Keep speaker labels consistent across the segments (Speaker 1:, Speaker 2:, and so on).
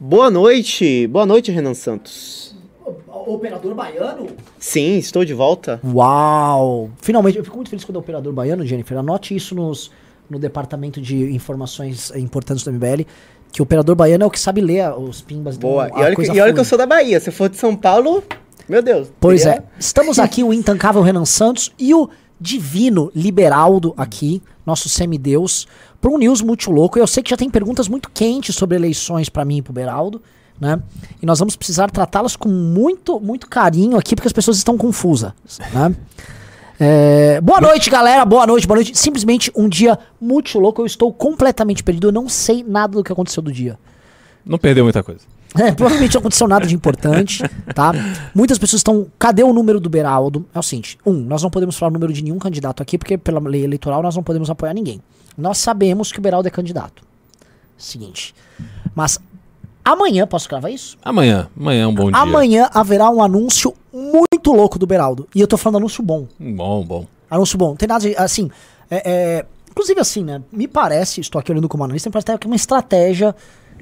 Speaker 1: Boa noite, boa noite, Renan Santos.
Speaker 2: Operador baiano?
Speaker 1: Sim, estou de volta.
Speaker 2: Uau! Finalmente, eu fico muito feliz quando é operador baiano, Jennifer. Anote isso nos, no departamento de informações importantes do MBL, que o operador baiano é o que sabe ler os pimbas.
Speaker 1: Boa, e olha, que, e olha que eu sou da Bahia, se for de São Paulo, meu Deus.
Speaker 2: Pois é, estamos aqui, o intancável Renan Santos e o divino Liberaldo aqui, nosso semideus, para um news muito louco. Eu sei que já tem perguntas muito quentes sobre eleições para mim e pro Beraldo, né? E nós vamos precisar tratá-las com muito, muito carinho aqui, porque as pessoas estão confusas, né? É, boa noite, galera. Boa noite, boa noite. Simplesmente um dia muito louco. Eu estou completamente perdido. Eu não sei nada do que aconteceu do dia.
Speaker 3: Não perdeu muita coisa.
Speaker 2: É, provavelmente não aconteceu nada de importante, tá? Muitas pessoas estão. Cadê o número do Beraldo? É o seguinte: um, nós não podemos falar o número de nenhum candidato aqui, porque pela lei eleitoral nós não podemos apoiar ninguém. Nós sabemos que o Beraldo é candidato. Seguinte. Mas amanhã, posso gravar isso?
Speaker 3: Amanhã. Amanhã é um bom dia.
Speaker 2: Amanhã haverá um anúncio muito louco do Beraldo. E eu tô falando anúncio bom.
Speaker 3: Bom, bom.
Speaker 2: Anúncio bom. Não tem nada de. Assim. É, é, inclusive, assim, né? Me parece, estou aqui olhando como analista, me parece que é uma estratégia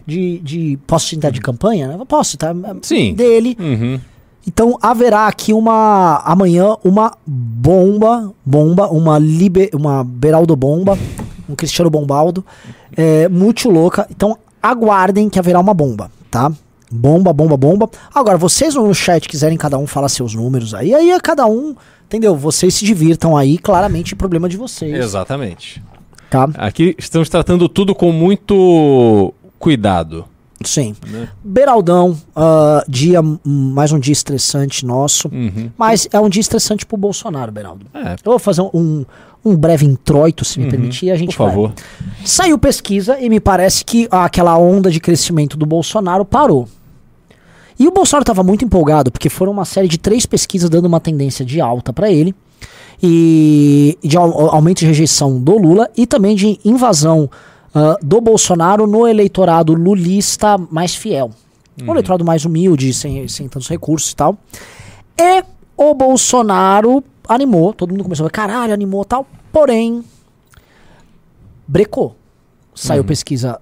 Speaker 2: de, de posso citar de campanha? Né? Posso, tá?
Speaker 3: Sim.
Speaker 2: Dele.
Speaker 3: Uhum.
Speaker 2: Então haverá aqui uma amanhã uma bomba, bomba, uma liber, uma Beraldo bomba, um Cristiano Bombaldo, é, muito louca. Então aguardem que haverá uma bomba, tá? Bomba, bomba, bomba. Agora vocês no chat quiserem cada um falar seus números aí, aí é cada um, entendeu? Vocês se divirtam aí, claramente problema de vocês.
Speaker 3: Exatamente.
Speaker 2: Tá?
Speaker 3: Aqui estamos tratando tudo com muito cuidado.
Speaker 2: Sim. Né? Beraldão, uh, dia, mais um dia estressante nosso.
Speaker 3: Uhum.
Speaker 2: Mas é um dia estressante pro Bolsonaro, Beraldo.
Speaker 3: É.
Speaker 2: Eu vou fazer um, um breve introito, se me uhum. permitir, a gente
Speaker 3: Por favor. Vai.
Speaker 2: Saiu pesquisa e me parece que aquela onda de crescimento do Bolsonaro parou. E o Bolsonaro estava muito empolgado, porque foram uma série de três pesquisas dando uma tendência de alta para ele. E de aumento de rejeição do Lula e também de invasão uh, do Bolsonaro no eleitorado lulista mais fiel. Uhum. O eleitorado mais humilde, sem, sem tantos recursos e tal. E o Bolsonaro animou, todo mundo começou a falar, caralho, animou tal. Porém, brecou. Saiu uhum. pesquisa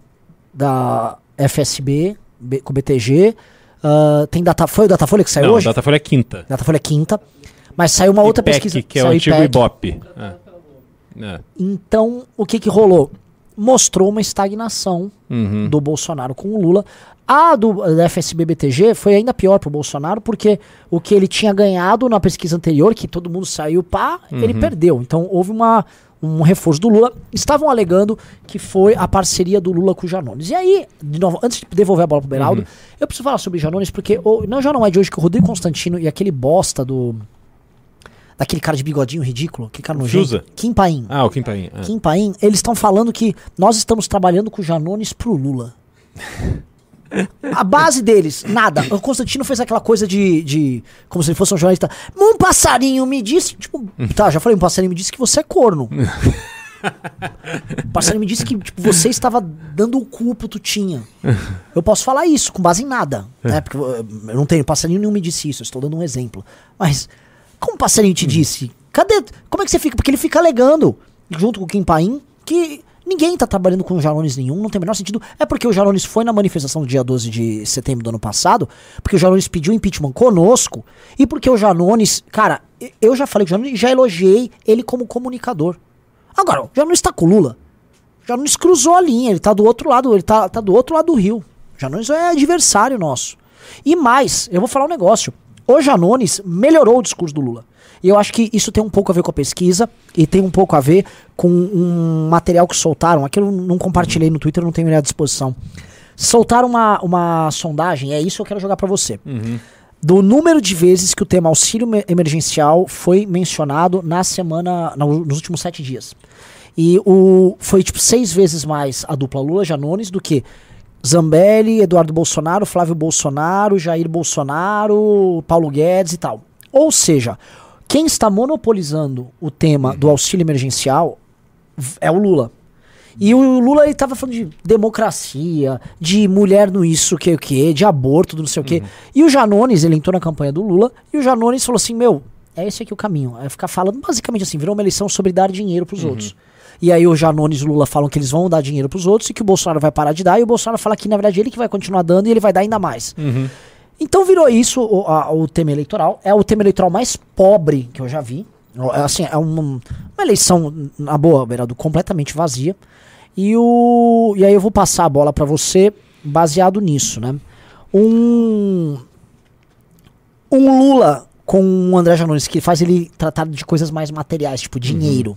Speaker 2: da FSB, B, com o BTG. Uh, ah, tem data, foi o Datafolha que saiu Não, hoje?
Speaker 3: Datafolha é quinta.
Speaker 2: Datafolha é quinta. Mas saiu uma outra
Speaker 3: IPEC,
Speaker 2: pesquisa.
Speaker 3: que é o antigo Ibope. É.
Speaker 2: É. Então, o que que rolou? mostrou uma estagnação
Speaker 3: uhum.
Speaker 2: do Bolsonaro com o Lula. A do da FSB-BTG foi ainda pior para o Bolsonaro, porque o que ele tinha ganhado na pesquisa anterior, que todo mundo saiu pá, uhum. ele perdeu. Então houve uma, um reforço do Lula. Estavam alegando que foi a parceria do Lula com o Janones. E aí, de novo, antes de devolver a bola pro Beraldo, uhum. eu preciso falar sobre o Janones, porque o, não, já não é de hoje que o Rodrigo Constantino e aquele bosta do daquele cara de bigodinho ridículo, aquele cara nojento. Kim Paim.
Speaker 3: Ah, o Kim Paim.
Speaker 2: É. Kim Paim, eles estão falando que nós estamos trabalhando com o Janones pro Lula. A base deles, nada. O Constantino fez aquela coisa de, de. Como se ele fosse um jornalista. Um passarinho me disse. Tipo, tá, já falei, um passarinho me disse que você é corno. O passarinho me disse que tipo, você estava dando o cu pro Tutinha. Eu posso falar isso com base em nada. Né? Porque eu não tenho. Passarinho nenhum me disse isso. Eu estou dando um exemplo. Mas como o passarinho te disse? Cadê? Como é que você fica? Porque ele fica alegando, junto com o Kim Paim, que ninguém tá trabalhando com Jalones nenhum, não tem o menor sentido. É porque o Jalones foi na manifestação do dia 12 de setembro do ano passado, porque o Jalones pediu impeachment conosco, e porque o Jalones, cara, eu já falei com o Jalones e já elogiei ele como comunicador. Agora, o Jalones tá com o Lula. O Jalones cruzou a linha, ele tá do outro lado, ele tá, tá do outro lado do rio. O Jalones é adversário nosso. E mais, eu vou falar um negócio. O Janones melhorou o discurso do Lula. E eu acho que isso tem um pouco a ver com a pesquisa e tem um pouco a ver com um material que soltaram. Aquilo eu não compartilhei no Twitter, não tenho ele à disposição. Soltaram uma, uma sondagem, é isso que eu quero jogar para você.
Speaker 3: Uhum.
Speaker 2: Do número de vezes que o tema auxílio emergencial foi mencionado na semana, nos últimos sete dias. E o, foi tipo seis vezes mais a dupla Lula Janones do que Zambelli, Eduardo Bolsonaro, Flávio Bolsonaro, Jair Bolsonaro, Paulo Guedes e tal. Ou seja, quem está monopolizando o tema do auxílio emergencial é o Lula. E o Lula estava falando de democracia, de mulher no isso, que o que, de aborto, do não sei o que. Uhum. E o Janones, ele entrou na campanha do Lula, e o Janones falou assim: Meu, é esse aqui o caminho. É ficar falando basicamente assim, virou uma eleição sobre dar dinheiro para os uhum. outros. E aí o Janones e o Lula falam que eles vão dar dinheiro pros outros e que o Bolsonaro vai parar de dar. E o Bolsonaro fala que, na verdade, ele que vai continuar dando e ele vai dar ainda mais. Então virou isso o, a- o tema eleitoral. É o tema eleitoral mais pobre que eu já vi. É, Assim, é uma, uma eleição, na boa, Beraldo, completamente vazia. E, o, e aí eu vou passar a bola pra você baseado nisso, né? Um, um Lula com o André Janones, que faz ele tratar de coisas mais materiais, tipo dinheiro.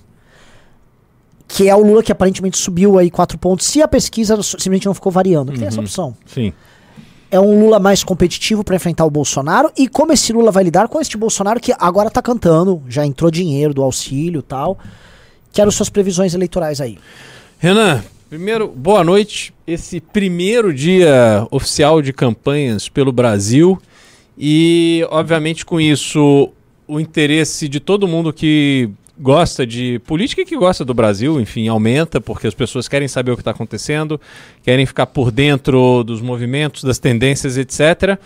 Speaker 2: Que é o Lula que aparentemente subiu aí quatro pontos, se a pesquisa simplesmente não ficou variando. Tem essa opção
Speaker 3: Sim.
Speaker 2: É um Lula mais competitivo para enfrentar o Bolsonaro e como esse Lula vai lidar com este Bolsonaro que agora tá cantando, já entrou dinheiro do auxílio tal. Quero suas previsões eleitorais aí.
Speaker 3: Renan, primeiro, boa noite. Esse primeiro dia oficial de campanhas pelo Brasil e, obviamente, com isso, o interesse de todo mundo que gosta de política e que gosta do Brasil, enfim, aumenta, porque as pessoas querem saber o que está acontecendo, querem ficar por dentro dos movimentos, das tendências, etc.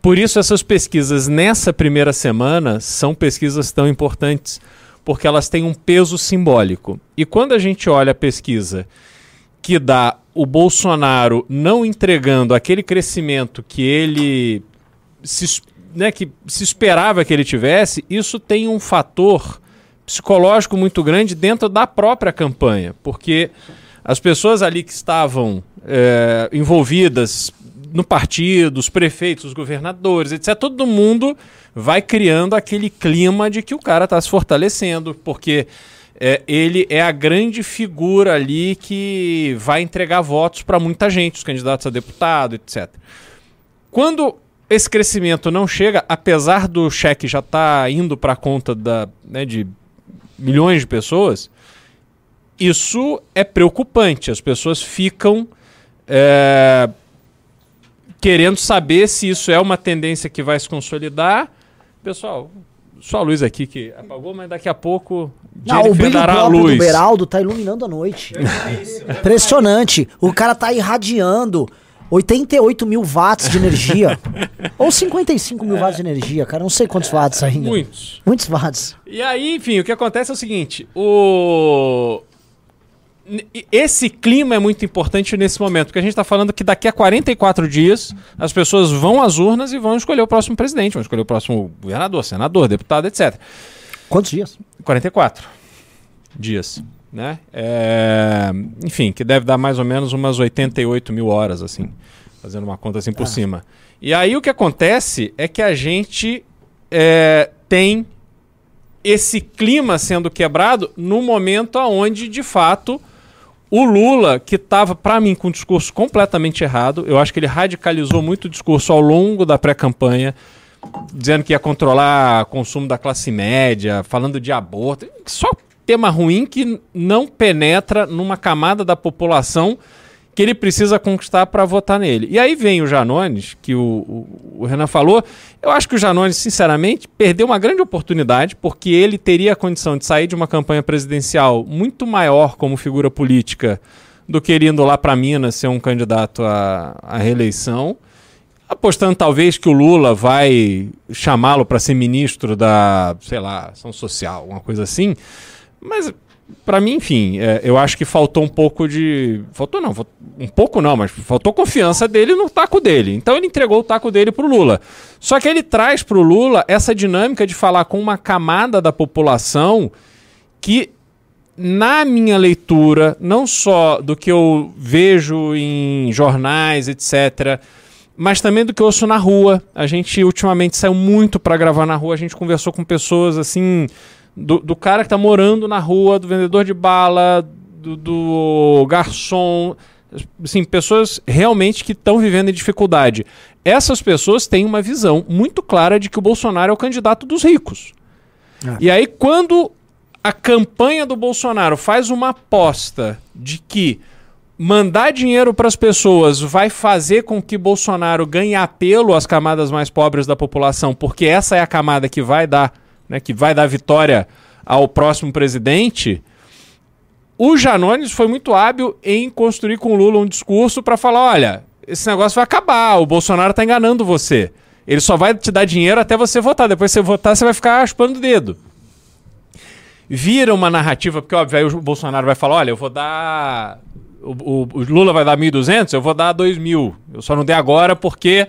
Speaker 3: Por isso, essas pesquisas nessa primeira semana são pesquisas tão importantes, porque elas têm um peso simbólico. E quando a gente olha a pesquisa que dá o Bolsonaro não entregando aquele crescimento que ele se, né, que se esperava que ele tivesse, isso tem um fator psicológico muito grande dentro da própria campanha, porque as pessoas ali que estavam eh, envolvidas no partido, os prefeitos, os governadores, etc., todo mundo vai criando aquele clima de que o cara está se fortalecendo, porque é, ele é a grande figura ali que vai entregar votos para muita gente, os candidatos a deputado, etc. Quando esse crescimento não chega, apesar do cheque já estar indo para a conta da, né, de milhões de pessoas, isso é preocupante. As pessoas ficam é, querendo saber se isso é uma tendência que vai se consolidar. Pessoal, só a luz aqui que apagou, mas daqui a pouco
Speaker 2: Não, o brilho
Speaker 3: dará a
Speaker 2: próprio do
Speaker 3: luz.
Speaker 2: Beraldo tá iluminando a noite. Impressionante. O cara tá irradiando 88 mil watts de energia. Ou 55 mil watts de energia, cara. Não sei quantos watts ainda.
Speaker 3: Muitos.
Speaker 2: Muitos watts.
Speaker 3: E aí, enfim, o que acontece é o seguinte: o. Esse clima é muito importante nesse momento, porque a gente está falando que daqui a 44 dias as pessoas vão às urnas e vão escolher o próximo presidente, vão escolher o próximo governador, senador, deputado, etc.
Speaker 2: Quantos dias?
Speaker 3: 44 dias, né? É, Enfim, que deve dar mais ou menos umas 88 mil horas, assim, fazendo uma conta assim por cima. E aí o que acontece é que a gente é, tem esse clima sendo quebrado no momento aonde, de fato, o Lula, que estava, para mim, com um discurso completamente errado, eu acho que ele radicalizou muito o discurso ao longo da pré-campanha, dizendo que ia controlar o consumo da classe média, falando de aborto, só tema ruim que não penetra numa camada da população que ele precisa conquistar para votar nele. E aí vem o Janones, que o, o, o Renan falou. Eu acho que o Janones, sinceramente, perdeu uma grande oportunidade, porque ele teria a condição de sair de uma campanha presidencial muito maior como figura política do que ele indo lá para Minas ser um candidato à, à reeleição apostando talvez que o Lula vai chamá-lo para ser ministro da, sei lá, ação social, uma coisa assim. Mas para mim, enfim, é, eu acho que faltou um pouco de, faltou não, um pouco não, mas faltou confiança dele no taco dele. Então ele entregou o taco dele pro Lula. Só que ele traz pro Lula essa dinâmica de falar com uma camada da população que na minha leitura, não só do que eu vejo em jornais, etc., mas também do que eu ouço na rua. A gente ultimamente saiu muito para gravar na rua, a gente conversou com pessoas assim, do, do cara que tá morando na rua, do vendedor de bala, do, do garçom, assim, pessoas realmente que estão vivendo em dificuldade. Essas pessoas têm uma visão muito clara de que o Bolsonaro é o candidato dos ricos. E aí, quando a campanha do Bolsonaro faz uma aposta de que mandar dinheiro para as pessoas vai fazer com que Bolsonaro ganhe apelo às camadas mais pobres da população, porque essa é a camada que vai dar, né, que vai dar vitória ao próximo presidente. O Janones foi muito hábil em construir com o Lula um discurso para falar, olha, esse negócio vai acabar, o Bolsonaro está enganando você. Ele só vai te dar dinheiro até você votar, depois você votar você vai ficar chupando o dedo. vira uma narrativa, porque óbvio, aí o Bolsonaro vai falar, olha, eu vou dar... O, o- o Lula vai dar 1.200, eu vou dar 2.000. Eu só não dei agora porque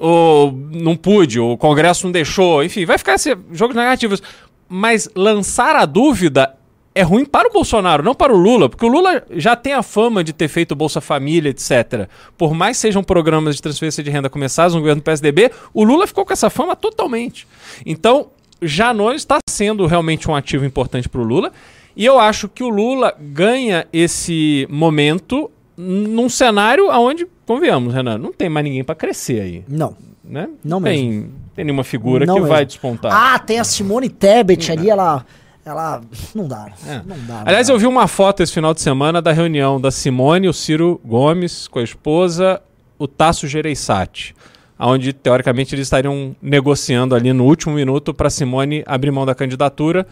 Speaker 3: o, não pude, o Congresso não deixou. Enfim, vai ficar esse jogo de narrativas. Mas lançar a dúvida é ruim para o Bolsonaro, não para o Lula, porque o Lula já tem a fama de ter feito Bolsa Família, etc. Por mais sejam programas de transferência de renda começados no governo do PSDB, o Lula ficou com essa fama totalmente. Então, Janones está sendo realmente um ativo importante para o Lula. E eu acho que o Lula ganha esse momento num cenário onde, convenhamos, Renan, não tem mais ninguém para crescer aí.
Speaker 2: Não.
Speaker 3: Né?
Speaker 2: Não
Speaker 3: tem, tem nenhuma figura
Speaker 2: Não
Speaker 3: que
Speaker 2: mesmo.
Speaker 3: vai despontar.
Speaker 2: Ah, tem a Simone Tebet ali, ela. Ela. Não dá.
Speaker 3: É.
Speaker 2: Não dá. não
Speaker 3: Aliás,
Speaker 2: dá.
Speaker 3: eu vi uma foto esse final de semana da reunião da Simone, o Ciro Gomes com a esposa, o Tasso Gereissati, onde teoricamente eles estariam negociando ali no último minuto para Simone abrir mão da candidatura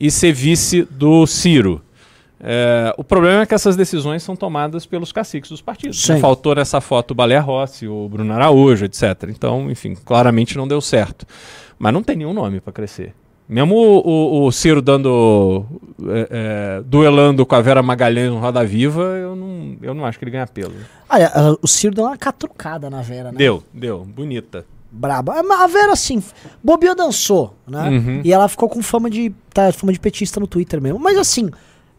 Speaker 3: e ser vice do Ciro. É, o problema é que essas decisões são tomadas pelos caciques dos partidos.
Speaker 2: Sim.
Speaker 3: Faltou nessa foto o Balé Rossi, o Bruno Araújo, etc. Então, enfim, claramente não deu certo. Mas não tem nenhum nome para crescer. Mesmo o, o- o Ciro dando. é, é, duelando com a Vera Magalhães no Roda Viva, eu não, eu não acho que ele ganha pelo.
Speaker 2: Olha, o Ciro deu uma catrucada na Vera, né?
Speaker 3: Deu, deu. Bonita.
Speaker 2: Braba. A Vera, assim, bobeou dançou, né?
Speaker 3: Uhum.
Speaker 2: E ela ficou com fama de. Tá, fama de petista no Twitter mesmo. Mas assim,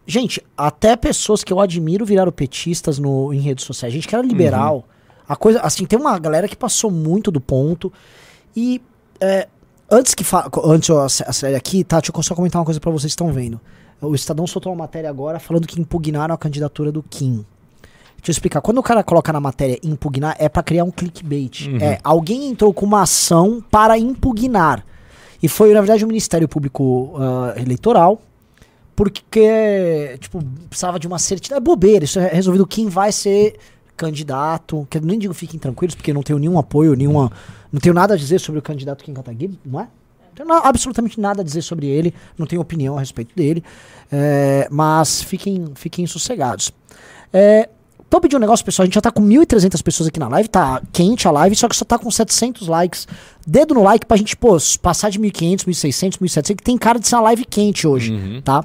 Speaker 2: gente, até pessoas que eu admiro viraram petistas no, em redes sociais. Gente que era liberal. A coisa. Assim, tem uma galera que passou muito do ponto. E. é, antes que antes eu ace- acelere aqui, tá? Deixa eu só comentar uma coisa pra vocês que estão vendo. O Estadão soltou uma matéria agora falando que impugnaram a candidatura do Kim. Deixa eu explicar. Quando o cara coloca na matéria impugnar, é pra criar um clickbait. É, alguém entrou com uma ação para impugnar. E foi, na verdade, o Ministério Público ah, Eleitoral, porque, tipo, precisava de uma certidão. É bobeira, isso é resolvido. Quem vai ser candidato. Que eu nem digo fiquem tranquilos, porque não tenho nenhum apoio, nenhuma. Não tenho nada a dizer sobre o candidato Kim Kataguiri, não é? Não tenho absolutamente nada a dizer sobre ele, não tenho opinião a respeito dele. É, mas fiquem, fiquem sossegados. É, Vou pedir um negócio, pessoal. A gente já tá com 1.300 pessoas aqui na live, tá quente a live, só que só tá com 700 likes. Dedo no like pra gente, pô, passar de 1.500, 1.600, 1.700, que tem cara de ser uma live quente hoje, tá?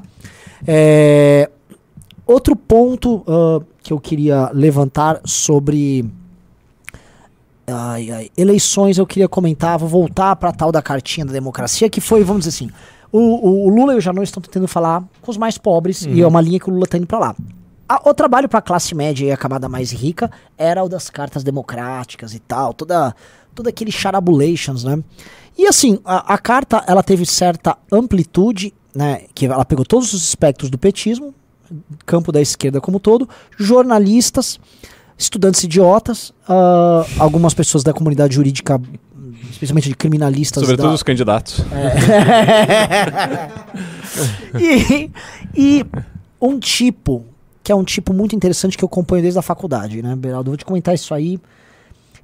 Speaker 2: É, outro ponto ah, que eu queria levantar sobre ai, ai, eleições, eu queria comentar, vou voltar pra tal da cartinha da democracia, que foi, vamos dizer assim, o, o- Lula e o Janot estão tentando falar com os mais pobres, e é uma linha que o Lula tá indo pra lá. A- o trabalho para a classe média e a camada mais rica era o das cartas democráticas e tal, toda, todo aquele charabulations, né? E assim, a, a carta ela teve certa amplitude, né? Que ela pegou todos os espectros do petismo, campo da esquerda como todo, jornalistas, estudantes idiotas, ah, algumas pessoas da comunidade jurídica, especialmente de criminalistas.
Speaker 3: Sobretudo
Speaker 2: da-
Speaker 3: os candidatos.
Speaker 2: e, e um tipo, que é um tipo muito interessante que eu acompanho desde a faculdade, né, Beraldo? Vou te comentar isso aí.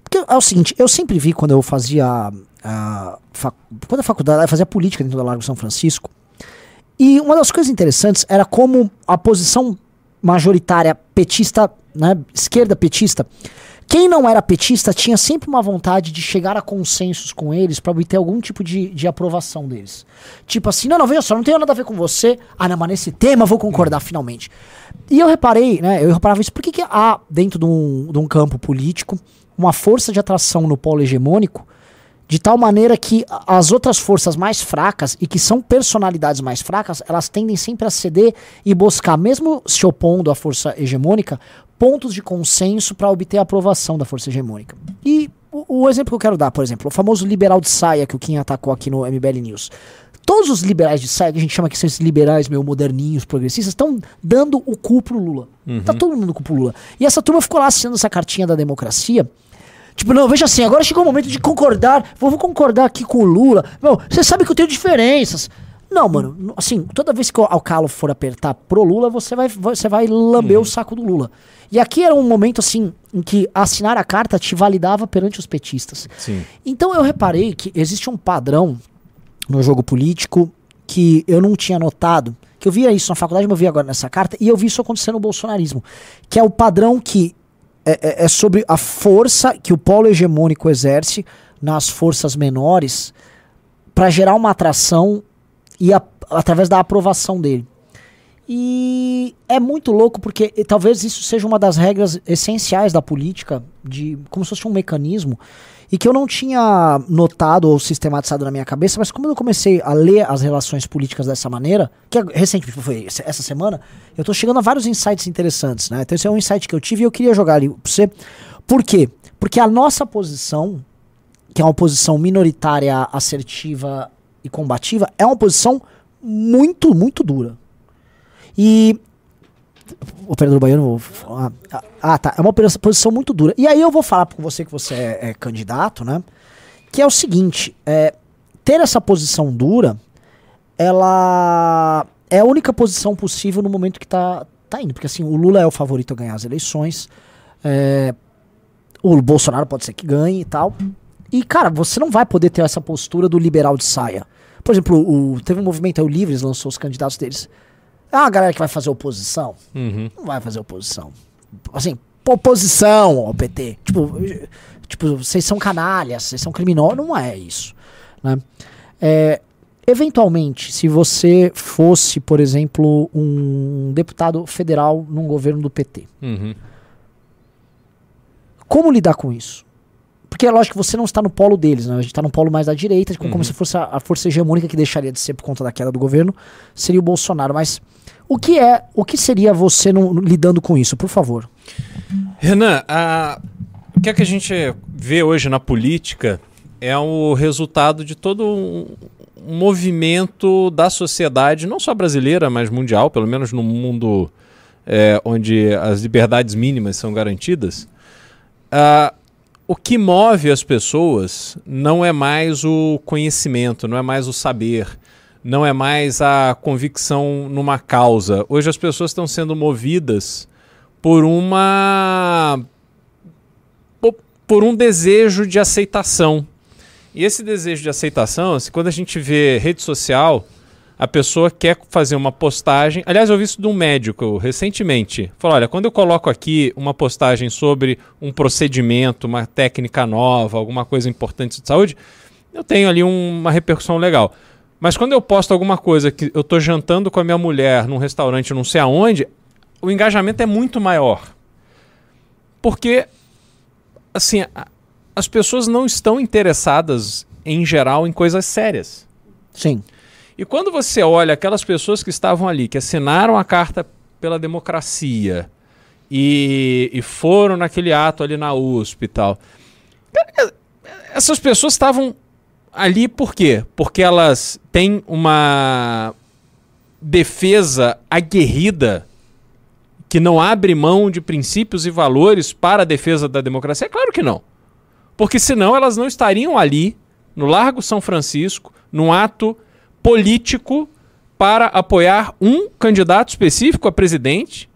Speaker 2: Porque é o seguinte, eu sempre vi quando eu fazia. a quando a faculdade, eu fazia política dentro da Largo São Francisco. E uma das coisas interessantes era como a posição majoritária petista, né, esquerda petista, quem não era petista tinha sempre uma vontade de chegar a consensos com eles para obter algum tipo de, de aprovação deles. Tipo assim, não, não, veja só, não tem nada a ver com você. Ah, não, mas nesse tema vou concordar finalmente. E eu reparei, né, eu reparava isso, por que, que há dentro de um, de um campo político uma força de atração no polo hegemônico de tal maneira que as outras forças mais fracas e que são personalidades mais fracas, elas tendem sempre a ceder e buscar, mesmo se opondo à força hegemônica, pontos de consenso para obter a aprovação da força hegemônica. E o, o exemplo que eu quero dar, por exemplo, o famoso liberal de saia que o Kim atacou aqui no MBL News. Todos os liberais de saia, que a gente chama que são esses liberais meio moderninhos, progressistas, estão dando o cu pro Lula. Tá todo mundo dando o cu pro Lula. E essa turma ficou lá assinando essa cartinha da democracia. Tipo, não, veja assim, agora chegou o momento de concordar. Vou, vou concordar aqui com o Lula. Meu, você sabe que eu tenho diferenças. Não, mano, assim, toda vez que o o calo for apertar pro Lula, você vai, você vai lamber o saco do Lula. E aqui era um momento, assim, em que assinar a carta te validava perante os petistas.
Speaker 3: Sim.
Speaker 2: Então eu reparei que existe um padrão no jogo político que eu não tinha notado, que eu via isso na faculdade, mas eu vi agora nessa carta, e eu vi isso acontecer no bolsonarismo, que é o padrão que é, é- é sobre a força que o polo hegemônico exerce nas forças menores para gerar uma atração e a- através da aprovação dele. E é muito louco porque talvez isso seja uma das regras essenciais da política, de como se fosse um mecanismo, e que eu não tinha notado ou sistematizado na minha cabeça, mas como eu comecei a ler as relações políticas dessa maneira, que é- recentemente foi esse- essa semana, eu tô chegando a vários insights interessantes, né? Então esse é um insight que eu tive e eu queria jogar ali pra você. Por quê? Porque a nossa posição, que é uma posição minoritária, assertiva e combativa, é uma posição muito, muito dura. E. Operador Baiano. vou falar- Ah, tá. É uma posição muito dura. E aí eu vou falar com você que você é, é candidato, né? Que é o seguinte: é, ter essa posição dura, ela é a única posição possível no momento que tá, tá indo. Porque assim, o Lula é o favorito a ganhar as eleições. é, o Bolsonaro pode ser que ganhe e tal. E, cara, você não vai poder ter essa postura do liberal de saia. Por exemplo, o, teve um movimento aí, o Livres lançou os candidatos deles. É uma galera que vai fazer oposição?
Speaker 3: Uhum.
Speaker 2: Não vai fazer oposição. Assim, oposição ao PT. Tipo, tipo, vocês são canalhas, vocês são criminosos. Não é isso. Né? É, eventualmente, se você fosse, por exemplo, um deputado federal num governo do PT,
Speaker 3: Uhum.
Speaker 2: como lidar com isso? Porque é lógico que você não está no polo deles, né? A gente está no polo mais da direita, como, como se fosse a, a força hegemônica que deixaria de ser por conta da queda do governo, seria o Bolsonaro. Mas o que é, o que seria você lidando com isso, por favor?
Speaker 3: Renan, a- o que é que a gente vê hoje na política é o resultado de todo um, um movimento da sociedade, não só brasileira, mas mundial, pelo menos no mundo é, onde as liberdades mínimas são garantidas. Ah, o que move as pessoas não é mais o conhecimento, não é mais o saber, não é mais a convicção numa causa. Hoje as pessoas estão sendo movidas por uma po- por um desejo de aceitação. E esse desejo de aceitação, assim, quando a gente vê rede social, a pessoa quer fazer uma postagem. Aliás, eu vi isso de um médico recentemente. Falou: olha, quando eu coloco aqui uma postagem sobre um procedimento, uma técnica nova, alguma coisa importante de saúde, eu tenho ali um- uma repercussão legal. Mas quando eu posto alguma coisa que eu estou jantando com a minha mulher num restaurante não sei aonde, o engajamento é muito maior. Porque, assim, as pessoas não estão interessadas, em geral, em coisas sérias.
Speaker 2: Sim.
Speaker 3: E quando você olha aquelas pessoas que estavam ali, que assinaram a carta pela democracia e, e foram naquele ato ali na USP e tal, cara, essas pessoas estavam ali por quê? Porque elas têm uma defesa aguerrida que não abre mão de princípios e valores para a defesa da democracia? É claro que não. Porque senão elas não estariam ali, no Largo São Francisco, num ato político para apoiar um candidato específico a presidente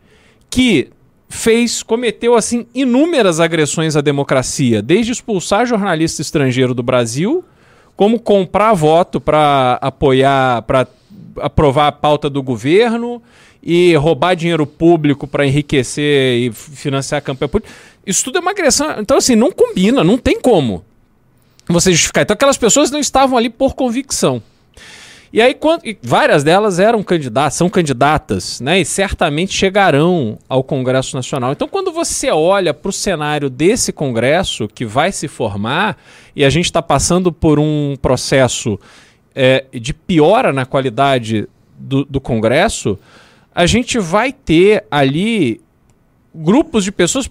Speaker 3: que fez, cometeu assim inúmeras agressões à democracia, desde expulsar jornalista estrangeiro do Brasil, como comprar voto para apoiar, para aprovar a pauta do governo e roubar dinheiro público para enriquecer e financiar a campanha política. Isso tudo é uma agressão. Então, assim, não combina, não tem como você justificar. Então, aquelas pessoas não estavam ali por convicção. E aí, quando, e várias delas eram candidatas, são candidatas, né? E certamente chegarão ao Congresso Nacional. Então, quando você olha para o cenário desse Congresso que vai se formar, e a gente está passando por um processo é, de piora na qualidade do, do Congresso, a gente vai ter ali grupos de pessoas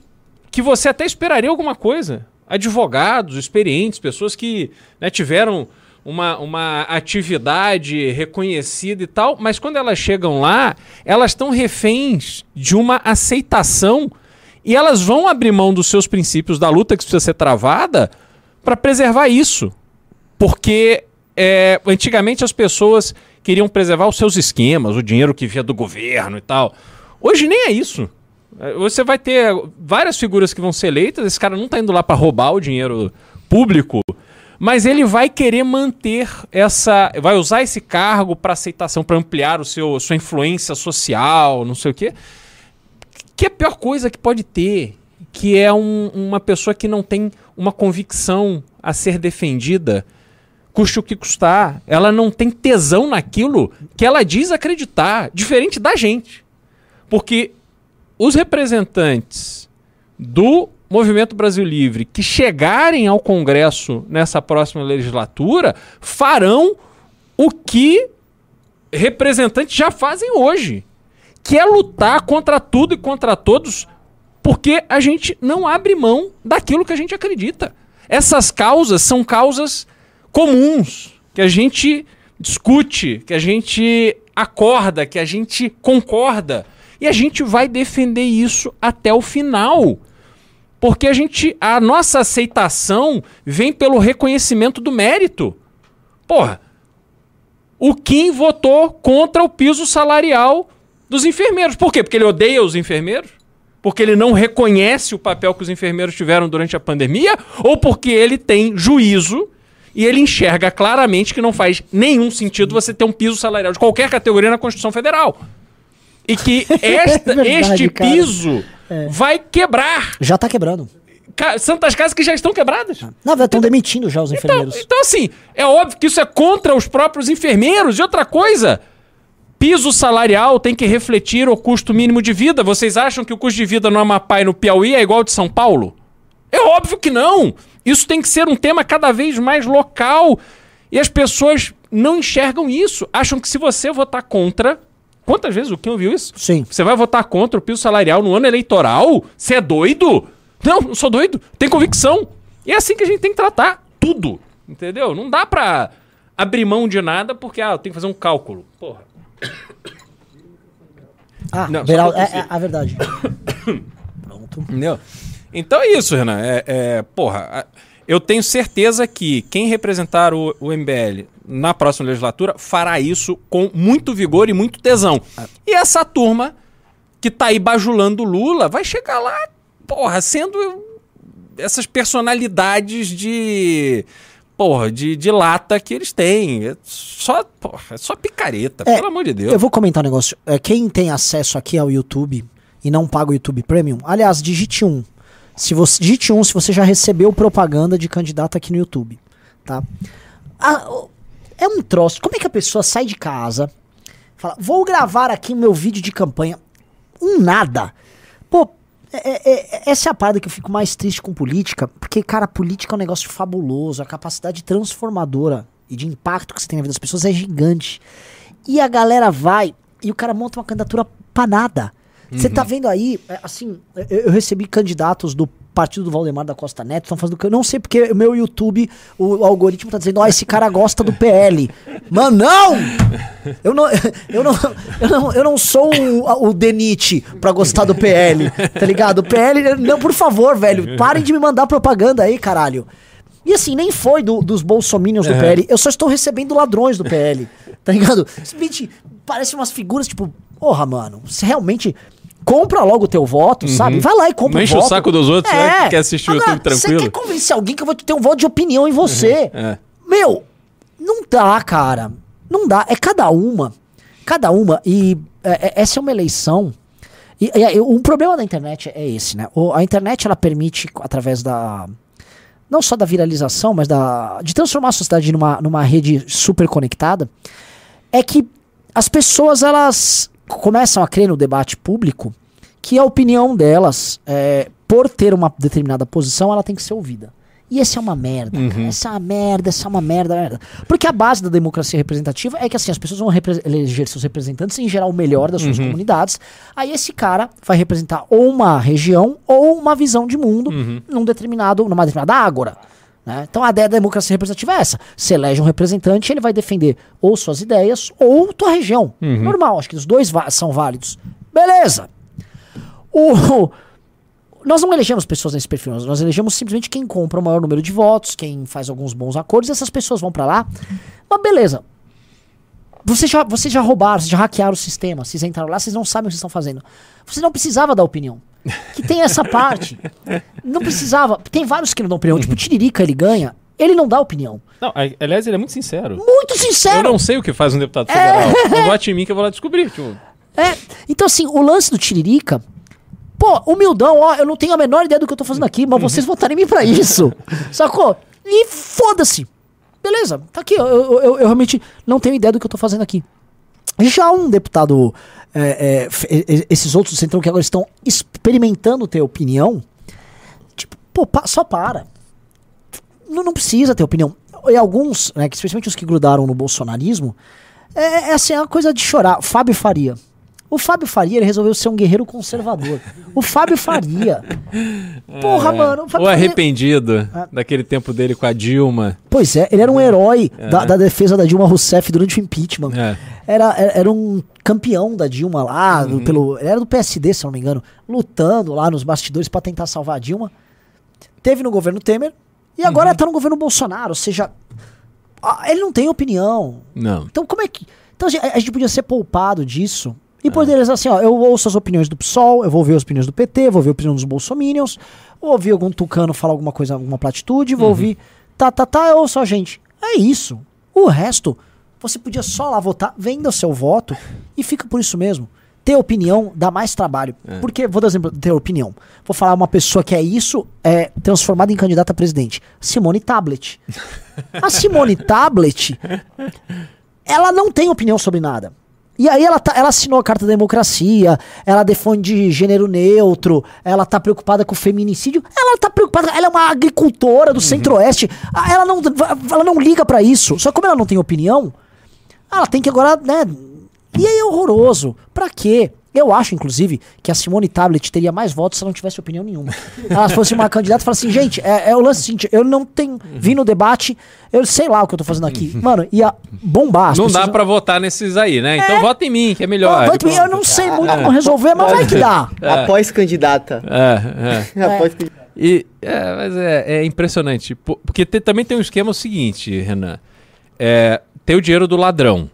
Speaker 3: que você até esperaria alguma coisa. Advogados, experientes, pessoas que né, tiveram uma, uma atividade reconhecida e tal, mas quando elas chegam lá, elas estão reféns de uma aceitação e elas vão abrir mão dos seus princípios da luta que precisa ser travada para preservar isso. Porque é, antigamente as pessoas queriam preservar os seus esquemas, o dinheiro que via do governo e tal. Hoje nem é isso. Você vai ter várias figuras que vão ser eleitas, esse cara não está indo lá para roubar o dinheiro público, mas ele vai querer manter essa. vai usar esse cargo para aceitação, para ampliar o seu, sua influência social, não sei o quê. Que é a pior coisa que pode ter, que é um- uma pessoa que não tem uma convicção a ser defendida custe o que custar. Ela não tem tesão naquilo que ela diz acreditar, diferente da gente. Porque os representantes do Movimento Brasil Livre que chegarem ao Congresso nessa próxima legislatura farão o que representantes já fazem hoje, que é lutar contra tudo e contra todos, porque a gente não abre mão daquilo que a gente acredita. Essas causas são causas comuns, que a gente discute, que a gente acorda, que a gente concorda. E a gente vai defender isso até o final. Porque a gente a nossa aceitação vem pelo reconhecimento do mérito. Porra, o Kim votou contra o piso salarial dos enfermeiros. Por quê? Porque ele odeia os enfermeiros? Porque ele não reconhece o papel que os enfermeiros tiveram durante a pandemia? Ou porque ele tem juízo e ele enxerga claramente que não faz nenhum sentido você ter um piso salarial de qualquer categoria na Constituição Federal? E que esta,
Speaker 2: É verdade,
Speaker 3: este
Speaker 2: cara.
Speaker 3: Piso vai quebrar
Speaker 2: Já tá quebrando.
Speaker 3: ca- santas casas que já estão quebradas.
Speaker 2: Na verdade, estão demitindo já os
Speaker 3: Então,
Speaker 2: enfermeiros.
Speaker 3: então, assim, é óbvio que isso é contra os próprios enfermeiros. E outra coisa, piso salarial tem que refletir o custo mínimo de vida. Vocês acham que o custo de vida no Amapá e no Piauí é igual ao de São Paulo? É óbvio que não. Isso tem que ser um tema cada vez mais local. E as pessoas não enxergam isso. Acham que se você votar contra. Quantas vezes o Kim ouviu isso?
Speaker 2: Sim.
Speaker 3: Você vai votar contra o piso salarial no ano eleitoral? Você é doido? Não, não sou doido. Tem convicção. E é assim que a gente tem que tratar tudo. Entendeu? Não dá pra abrir mão de nada porque, ah, eu tenho que fazer um cálculo. Porra.
Speaker 2: Ah,
Speaker 3: Não, pra
Speaker 2: é, é a verdade. Pronto.
Speaker 3: Entendeu? Então é isso, Renan. É, é, porra, a- eu tenho certeza que quem representar o, o MBL na próxima legislatura fará isso com muito vigor e muito tesão. E essa turma que tá aí bajulando o Lula vai chegar lá, porra, sendo essas personalidades de. Porra, de, de lata que eles têm. É só, porra, é só picareta,
Speaker 2: É,
Speaker 3: pelo amor de Deus.
Speaker 2: Eu vou comentar um negócio. É, quem tem acesso aqui ao YouTube e não paga o YouTube Premium, aliás, digite um. Se você, digite um se você já recebeu propaganda de candidato aqui no YouTube, tá? É um troço. Como é que a pessoa sai de casa, fala, vou gravar aqui meu vídeo de campanha, um nada. Pô, é- é- é- essa é a parada que eu fico mais triste com política, porque, cara, política é um negócio fabuloso, a capacidade transformadora e de impacto que você tem na vida das pessoas é gigante. E a galera vai e o cara monta uma candidatura pra nada. Você tá vendo aí, é, assim, eu, recebi candidatos do partido do Valdemar da Costa Neto, estão fazendo. Eu não sei porque o meu YouTube, o, algoritmo tá dizendo, ó, esse cara gosta do PL. Mano, não! Eu não, eu não, eu não, eu não sou o, o Denite pra gostar do PL, tá ligado? O PL, não, por favor, velho, parem de me mandar propaganda aí, caralho. E assim, nem foi do- dos bolsominions do PL, eu só estou recebendo ladrões do PL, tá ligado? Simplesmente parece umas figuras tipo, porra, mano, você realmente compra logo o teu voto, sabe? Vai lá e compra
Speaker 3: Não
Speaker 2: o
Speaker 3: enche o
Speaker 2: voto.
Speaker 3: saco dos outros, né, que quer assistir o YouTube tranquilo.
Speaker 2: Você quer convencer alguém que vai ter um voto de opinião em você.
Speaker 3: É.
Speaker 2: Meu, não dá, cara. Não dá. É cada uma. Cada uma. E é, é- essa é uma eleição. E, e- e o problema da internet é esse, né? O- a internet ela permite, através da. Não só da viralização, mas da. de transformar a sociedade numa, numa rede super conectada. É que as pessoas elas começam a crer no debate público que a opinião delas, é, por ter uma determinada posição, ela tem que ser ouvida. E essa é uma merda, cara. Essa é uma merda, essa é uma merda, merda. Porque a base da democracia representativa é que assim, as pessoas vão eleger seus representantes em geral o melhor das suas comunidades. Aí esse cara vai representar ou uma região ou uma visão de mundo num determinado, numa determinada ágora. Né? Então a ideia da democracia representativa é essa. Você elege um representante, ele vai defender ou suas ideias ou tua região. Normal, acho que os dois são válidos. Beleza. O, nós não elegemos pessoas nesse perfil, nós- nós elegemos simplesmente quem compra o maior número de votos, quem faz alguns bons acordos, essas pessoas vão pra lá. Mas beleza. Vocês já, vocês já roubaram, vocês já hackearam o sistema, vocês entraram lá, vocês não sabem o que vocês estão fazendo. Você não precisava dar opinião. Que tem essa parte. Não precisava. Tem vários que não dão opinião. Tipo, o Tiririca, ele ganha, ele não dá opinião.
Speaker 3: Não, aliás, ele é muito sincero.
Speaker 2: Muito
Speaker 3: Eu
Speaker 2: sincero.
Speaker 3: não sei o que faz um deputado federal. Não vote em mim que eu vou lá descobrir. Tipo,
Speaker 2: É, então assim, o lance do Tiririca, pô, humildão, ó, eu não tenho a menor ideia do que eu tô fazendo aqui, mas vocês votaram em mim pra isso, sacou? E foda-se, beleza, tá aqui. Eu, eu, eu- eu realmente não tenho ideia do que eu tô fazendo aqui. Já um deputado, é, é, esses outros do Centrão que agora estão experimentando ter opinião, tipo, pô, pa- só para. Não, não precisa ter opinião. E alguns, né, que especialmente os que grudaram no bolsonarismo, é, é assim, é uma coisa de chorar. Fábio Faria. O Fábio Faria, ele resolveu ser um guerreiro conservador. O Fábio Faria. Porra, mano. O Fábio Faria-
Speaker 3: arrependido
Speaker 2: Ah.
Speaker 3: daquele tempo dele com a Dilma.
Speaker 2: Pois é, ele era um herói da, da defesa da Dilma Rousseff durante o impeachment.
Speaker 3: É.
Speaker 2: Era, era, um campeão da Dilma lá, do- pelo, era do PSD, se não me engano, lutando lá nos bastidores pra tentar salvar a Dilma. Teve no governo Temer e agora tá no governo Bolsonaro, ou seja, ele não tem opinião.
Speaker 3: Não.
Speaker 2: Então como é que. Então a gente, a gente podia ser poupado disso. E poderia dizer assim, ó, eu ouço as opiniões do PSOL, eu vou ouvir as opiniões do PT, vou ouvir a opinião dos bolsominions, vou ouvir algum tucano falar alguma coisa, alguma platitude, vou ouvir tá, tá, tá, eu ouço a gente. É isso. O resto, você podia só lá votar, venda o seu voto e fica por isso mesmo. Ter opinião dá mais trabalho. Porque, vou dar exemplo, ter opinião. Vou falar uma pessoa que é isso, é transformada em candidata a presidente. Simone Tablet. A Simone Tablet, ela não tem opinião sobre nada. E aí ela, tá, ela assinou a Carta da Democracia, ela defende gênero neutro, ela tá preocupada com o feminicídio, ela tá preocupada, ela é uma agricultora do centro-oeste, ah, ela não, ela não liga pra isso. Só que como ela não tem opinião, ela tem que agora, né? E aí é horroroso. Pra quê? Eu acho, inclusive, que a Simone Tablet teria mais votos se ela não tivesse opinião nenhuma. Ela fosse uma candidata e falasse assim, gente, é, é o lance seguinte, eu não tenho. Vim no debate, eu sei lá o que eu tô fazendo aqui. Mano, ia bombar. as
Speaker 3: Não dá
Speaker 2: pessoas-
Speaker 3: pra votar nesses aí, né? Então vota em mim, que é melhor.
Speaker 2: Ah, vai tu- eu não sei muito como resolver, mas vai que dá.
Speaker 1: Após candidata.
Speaker 3: É, é.
Speaker 1: Após candidata.
Speaker 3: E, é, mas é, é impressionante. po- Porque te- também tem um esquema seguinte, Renan. É, tem o dinheiro do ladrão.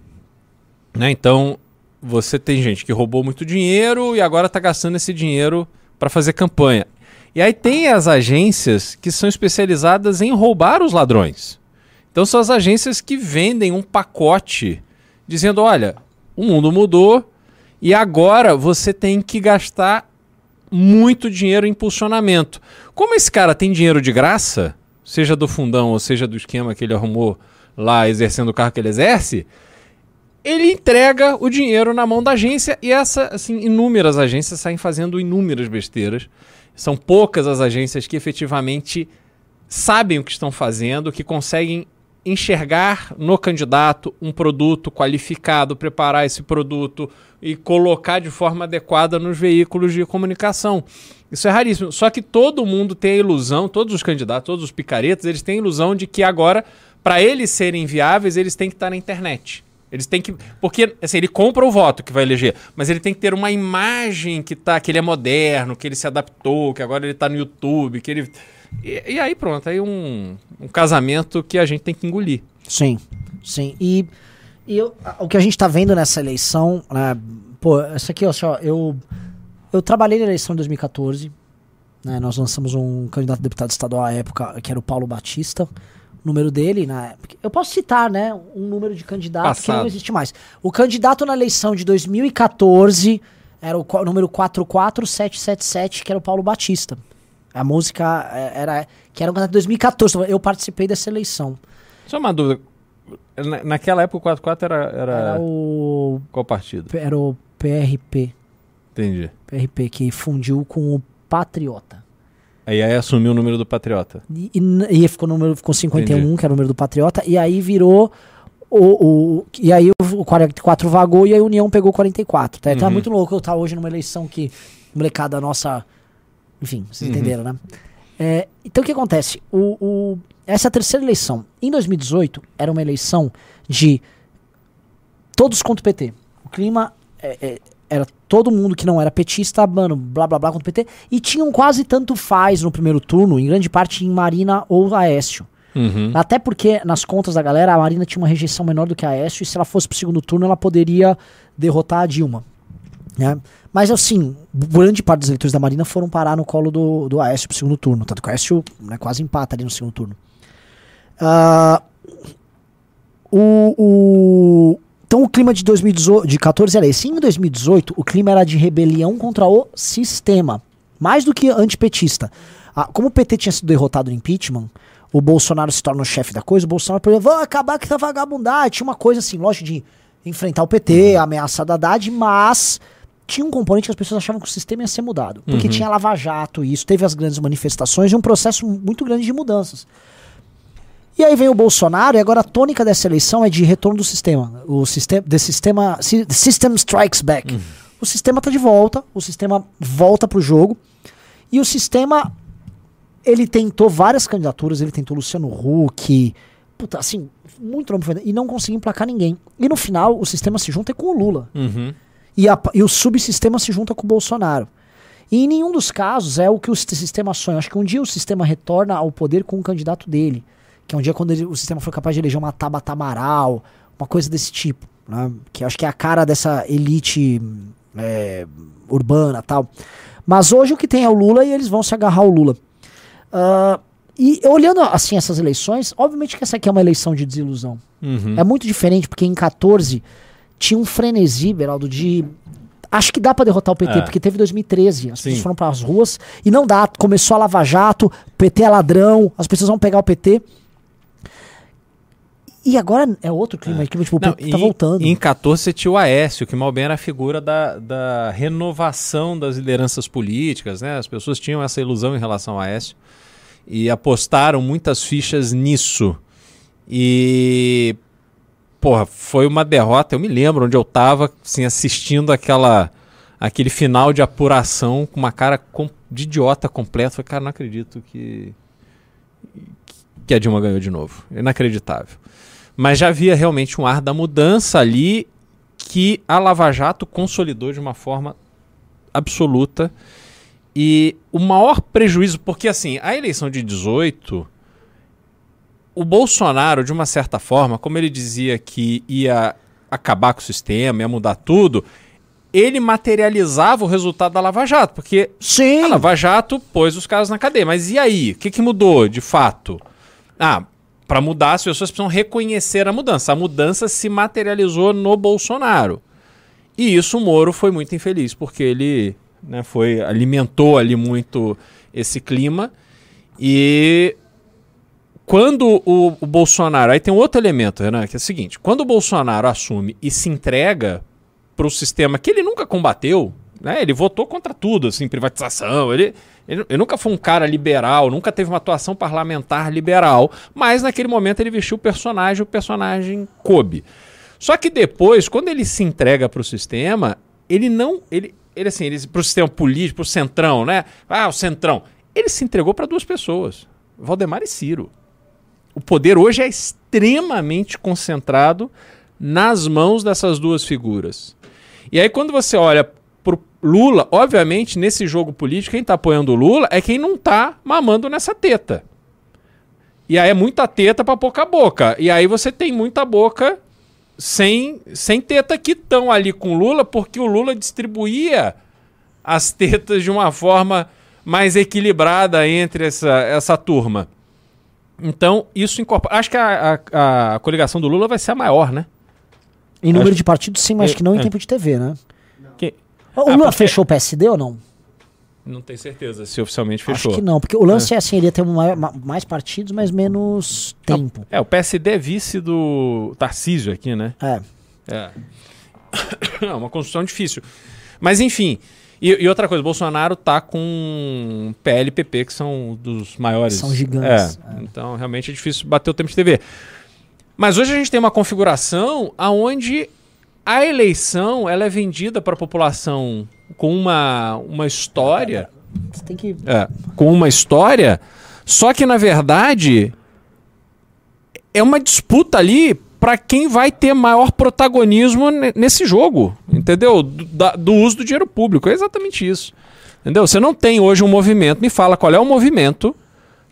Speaker 3: Né? Então, você tem gente que roubou muito dinheiro e agora está gastando esse dinheiro para fazer campanha. E aí tem as agências que são especializadas em roubar os ladrões. Então são as agências que vendem um pacote dizendo: olha, o mundo mudou e agora você tem que gastar muito dinheiro em impulsionamento. Como esse cara tem dinheiro de graça, seja do fundão ou seja do esquema que ele arrumou lá exercendo o carro que ele exerce, ele entrega o dinheiro na mão da agência e essa, assim, inúmeras agências saem fazendo inúmeras besteiras. São poucas as agências que efetivamente sabem o que estão fazendo, que conseguem enxergar no candidato um produto qualificado, preparar esse produto e colocar de forma adequada nos veículos de comunicação. Isso é raríssimo. Só que todo mundo tem a ilusão, todos os candidatos, todos os picaretas, eles têm a ilusão de que agora, para eles serem viáveis, eles têm que estar na internet. Eles têm que. Porque, assim, ele compra o voto que vai eleger, mas ele tem que ter uma imagem que tá, que ele é moderno, que ele se adaptou, que agora ele tá no YouTube, que ele. E, e aí pronto, aí um, um casamento que a gente tem que engolir.
Speaker 2: Sim, sim. E, e eu- o que a gente tá vendo nessa eleição, né, pô, essa aqui, ó, só, eu, eu trabalhei na eleição de 2014, né, nós lançamos um candidato a deputado estadual à época, que era o Paulo Batista, número dele, né, eu posso citar, né, um número de candidato que não
Speaker 3: Passado.
Speaker 2: existe mais. O candidato na eleição de 2014 era o número 44777, que era o Paulo Batista. A música eh, era, que era um candidato de 2014, eu participei dessa eleição.
Speaker 3: Só uma dúvida. Na, naquela época o 44 era, era,
Speaker 2: Era o
Speaker 3: qual partido?
Speaker 2: Era o PRP.
Speaker 3: Entendi.
Speaker 2: PRP que fundiu com o Patriota.
Speaker 3: Aí, aí assumiu o número do Patriota.
Speaker 2: E, e, e ficou, número, ficou 51,
Speaker 3: Entendi.
Speaker 2: que era o número do Patriota, e aí virou o. o e aí o 44 vagou e a União pegou o 44. Tá? É
Speaker 3: Uhum.
Speaker 2: muito louco eu estar hoje numa eleição que. Molecada nossa. Enfim, vocês
Speaker 3: Uhum.
Speaker 2: entenderam, né? É, então o que acontece? O, o- essa é a terceira eleição. Em 2018, era uma eleição de todos contra o PT. O clima é, é, era todo mundo que não era petista, mano, blá blá blá contra o PT. E tinham quase tanto faz no primeiro turno, em grande parte em Marina ou Aécio.
Speaker 3: Uhum.
Speaker 2: Até porque, nas contas da galera, a Marina tinha uma rejeição menor do que a Aécio, e se ela fosse pro segundo turno, ela poderia derrotar a Dilma. né? Mas assim, grande parte dos eleitores da Marina foram parar no colo do, do Aécio pro segundo turno. Tanto que o Aécio né, quase empata ali no segundo turno. Ah, o, o- então o clima de 2018, de 14 era esse. Em 2018, o clima era de rebelião contra o sistema, mais do que antipetista. Ah, como o PT tinha sido derrotado no impeachment, o Bolsonaro se torna o chefe da coisa, o Bolsonaro, por exemplo, vou acabar com essa vagabundagem. Tinha uma coisa assim, lógico, de enfrentar o PT, a ameaça da Haddad, mas tinha um componente que as pessoas achavam que o sistema ia ser mudado. Porque
Speaker 3: Uhum.
Speaker 2: tinha Lava Jato e isso, teve as grandes manifestações e um processo muito grande de mudanças. E aí vem o Bolsonaro e agora a tônica dessa eleição é de retorno do sistema. O sistema, the sistema, si- the system strikes back. O sistema tá de volta, o sistema volta pro jogo. E o sistema ele tentou várias candidaturas, ele tentou Luciano Huck, puta, assim, muito nome e não conseguiu emplacar ninguém. E no final o sistema se junta com o Lula.
Speaker 3: Uhum.
Speaker 2: E, a- e o subsistema se junta com o Bolsonaro. E em nenhum dos casos é o que o sis- sistema sonha. Acho que um dia o sistema retorna ao poder com o candidato dele. Que é um dia quando ele- o sistema for capaz de eleger uma Tabata Amaral, uma coisa desse tipo. né? Que acho que é a cara dessa elite é, urbana tal. Mas hoje o que tem é o Lula e eles vão se agarrar ao Lula. Ah, e olhando assim essas eleições, obviamente que essa aqui é uma eleição de desilusão.
Speaker 3: Uhum.
Speaker 2: É muito diferente, porque em 14 tinha um frenesi, Beraldo, de. Acho que dá pra derrotar o PT,
Speaker 3: É.
Speaker 2: porque teve 2013. As
Speaker 3: Sim.
Speaker 2: pessoas foram pras ruas e não dá. Começou a Lava Jato, PT é ladrão, as pessoas vão pegar o PT. E agora é outro clima, clima tipo,
Speaker 3: Não,
Speaker 2: tá voltando.
Speaker 3: Em 14 você tinha o Aécio, que mal bem era a figura da, da renovação das lideranças políticas, né? As pessoas tinham essa ilusão em relação ao Aécio e apostaram muitas fichas nisso. E porra, foi uma derrota. Eu me lembro onde eu tava assim, assistindo aquela aquele final de apuração com uma cara de idiota completo. Falei, cara, não acredito que que a Dilma ganhou de novo. Inacreditável. Mas já havia realmente um ar da mudança ali que a Lava Jato consolidou de uma forma absoluta. E o maior prejuízo, porque assim, a eleição de 18, o Bolsonaro, de uma certa forma, como ele dizia que ia acabar com o sistema, ia mudar tudo, ele materializava o resultado da Lava Jato, porque
Speaker 2: Sim!
Speaker 3: a Lava Jato pôs os caras na cadeia. Mas e aí? O que, que mudou de fato? Ah, para mudar, as pessoas precisam reconhecer a mudança. A mudança se materializou no Bolsonaro. E isso o Moro foi muito infeliz, porque ele né, foi, alimentou ali muito esse clima. E quando o, o Bolsonaro. Aí tem um outro elemento, Renan, que é o seguinte: quando o Bolsonaro assume e se entrega para o sistema que ele nunca combateu, né? Ele votou contra tudo, assim, privatização. Ele, ele, ele nunca foi um cara liberal, nunca teve uma atuação parlamentar liberal, mas naquele momento ele vestiu o personagem, o personagem coube. Só que depois, quando ele se entrega para o sistema, ele não. Ele, ele assim, ele, para o sistema político, para o centrão, né? Ah, o centrão. Ele se entregou para duas pessoas: Valdemar e Ciro. O poder hoje é extremamente concentrado nas mãos dessas duas figuras. E aí, quando você olha Lula, obviamente, nesse jogo político, quem tá apoiando o Lula é quem não tá mamando nessa teta. E aí é muita teta pra pouca boca. E aí você tem muita boca sem, sem teta que estão ali com o Lula, porque o Lula distribuía as tetas de uma forma mais equilibrada entre essa, essa turma. Então, isso incorpora. Acho que a, a, a coligação do Lula vai ser a maior, né?
Speaker 2: Em número
Speaker 3: acho-
Speaker 2: de partidos, sim, mas
Speaker 3: É,
Speaker 2: que não em
Speaker 3: é.
Speaker 2: tempo de TV, né?
Speaker 3: Que-
Speaker 2: O
Speaker 3: Ah,
Speaker 2: Lula
Speaker 3: porque-
Speaker 2: fechou o PSD ou não?
Speaker 3: Não tenho certeza se oficialmente fechou.
Speaker 2: Acho que não, porque o lance é, assim, ele ia ter uma- mais partidos, mas menos tempo.
Speaker 3: É, o PSD é vice do Tarcísio aqui, né?
Speaker 2: É.
Speaker 3: É. É uma construção difícil. Mas enfim. E, e outra coisa, o Bolsonaro tá com PL e PP, que são dos maiores.
Speaker 2: São gigantes,
Speaker 3: É. Então, realmente é difícil bater o tempo de TV. Mas hoje a gente tem uma configuração aonde a eleição ela é vendida para a população com uma, uma história.
Speaker 2: Você tem que.
Speaker 3: É, com uma história, só que na verdade é uma disputa ali para quem vai ter maior protagonismo ne- nesse jogo, entendeu? Do, da- do uso do dinheiro público, é exatamente isso. Entendeu? Você não tem hoje um movimento, me fala qual é o movimento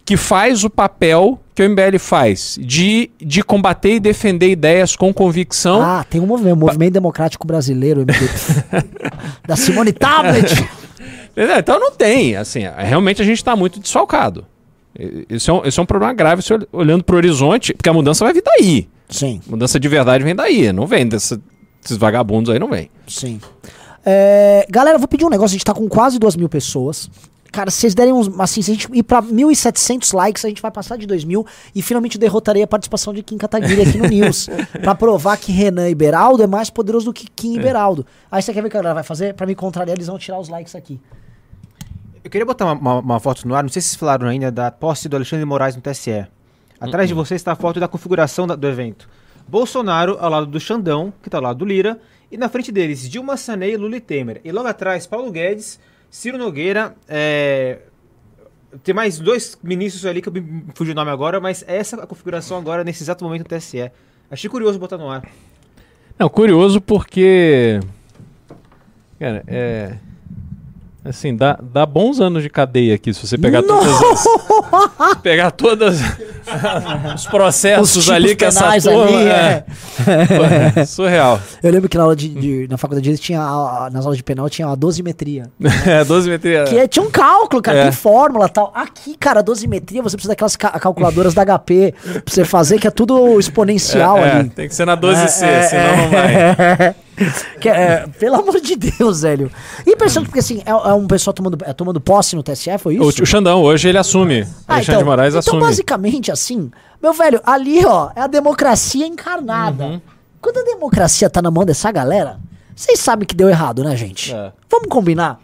Speaker 3: que faz o papel que o MBL faz de, de combater e defender ideias com convicção.
Speaker 2: Ah, tem um movimento, o Movimento Democrático Brasileiro, da Simone Tablet.
Speaker 3: Então não tem, assim, realmente a gente está muito desfalcado. Isso é, um, isso é um problema grave se ol- olhando para o horizonte, porque a mudança vai vir daí.
Speaker 2: Sim,
Speaker 3: Mudança de verdade vem daí, não vem dessa- desses vagabundos aí, não vem.
Speaker 2: sim. É, galera, eu vou pedir um negócio. A gente tá com quase duas mil pessoas. Cara, se vocês derem uns. Assim, se a gente ir pra 1.700 likes, a gente vai passar de 2.000 e finalmente derrotarei a participação de Kim Kataguiri aqui no News. pra provar que Renan e Beraldo é mais poderoso do que Kim e Beraldo. Aí você quer ver o que a galera vai fazer? Pra me contrariar, eles vão tirar os likes aqui.
Speaker 4: Eu queria botar uma, uma- uma foto no ar, não sei se vocês falaram ainda, da posse do Alexandre de Moraes no TSE. Atrás de você está a foto da configuração da- do evento. Bolsonaro ao lado do Xandão, que está ao lado do Lira, e na frente deles Dilma Sanei, Lula e Temer. E logo atrás Paulo Guedes, Ciro Nogueira, é, tem mais dois ministros ali que eu me fugiu o nome agora, mas essa é a configuração agora nesse exato momento no TSE. Achei curioso botar no ar.
Speaker 3: Não, curioso porque. Cara, é. Assim, dá, dá bons anos de cadeia aqui se você pegar todas as. pegar todas os processos
Speaker 2: Os
Speaker 3: ali que essa turma.
Speaker 2: ali,
Speaker 3: é. É surreal.
Speaker 2: Eu lembro que na, aula de, de- na faculdade de tinha a- a- nas aulas de penal tinha a dosimetria.
Speaker 3: É, 12 metria.
Speaker 2: Que é- tinha um cálculo, cara,
Speaker 3: É.
Speaker 2: tem fórmula e tal. Aqui, cara, dosimetria, você precisa daquelas ca- calculadoras da HP pra você fazer, que é tudo exponencial
Speaker 3: É, é,
Speaker 2: ali.
Speaker 3: tem que ser na 12C,
Speaker 2: É, é,
Speaker 3: senão não vai.
Speaker 2: Que é, pelo amor de Deus, velho. E impressionante porque assim, é, é um pessoal tomando, é, tomando posse no TSE, foi
Speaker 3: O,
Speaker 2: isso?
Speaker 3: o Xandão, hoje ele assume.
Speaker 2: Ah,
Speaker 3: Alexandre de Moraes
Speaker 2: então
Speaker 3: assume.
Speaker 2: basicamente assim, meu velho, ali ó, é a democracia encarnada.
Speaker 3: Uhum.
Speaker 2: Quando a democracia tá na mão dessa galera, vocês sabem que deu errado, né, gente?
Speaker 3: É.
Speaker 2: Vamos combinar?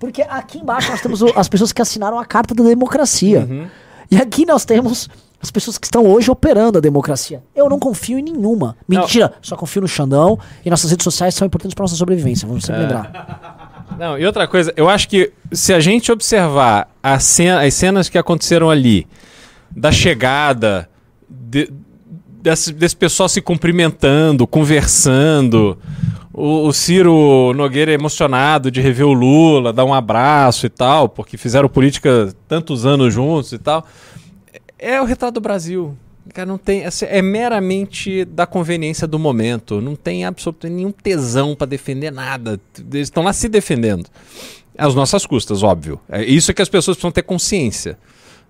Speaker 2: Porque aqui embaixo nós temos o- as pessoas que assinaram a Carta da Democracia.
Speaker 3: Uhum.
Speaker 2: E aqui nós temos as pessoas que estão hoje operando a democracia. Eu não confio em nenhuma. Mentira, só confio no Xandão e nossas redes sociais são importantes para nossa sobrevivência, vamos
Speaker 3: É.
Speaker 2: sempre lembrar.
Speaker 3: Não, e outra coisa, eu acho que se a gente observar a cena- as cenas que aconteceram ali, da chegada, de- desse, desse pessoal se cumprimentando, conversando, o, o Ciro Nogueira emocionado de rever o Lula, dar um abraço e tal, porque fizeram política tantos anos juntos e tal. É o retrato do Brasil. Cara, não tem. assim, É meramente da conveniência do momento. Não tem absolutamente nenhum tesão pra defender nada. Eles estão lá se defendendo. Às nossas custas, óbvio. É isso que as pessoas precisam ter consciência.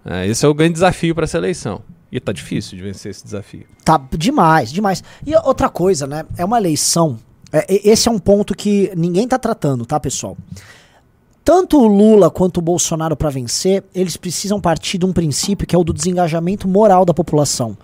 Speaker 3: É, esse é o grande desafio para essa eleição. E tá difícil de vencer esse desafio.
Speaker 2: Tá demais, demais. E outra coisa, né? É uma eleição. é, esse é um ponto que ninguém tá tratando, tá, pessoal? Tanto o Lula quanto o Bolsonaro para vencer, eles precisam partir de um princípio que é o do desengajamento moral da população.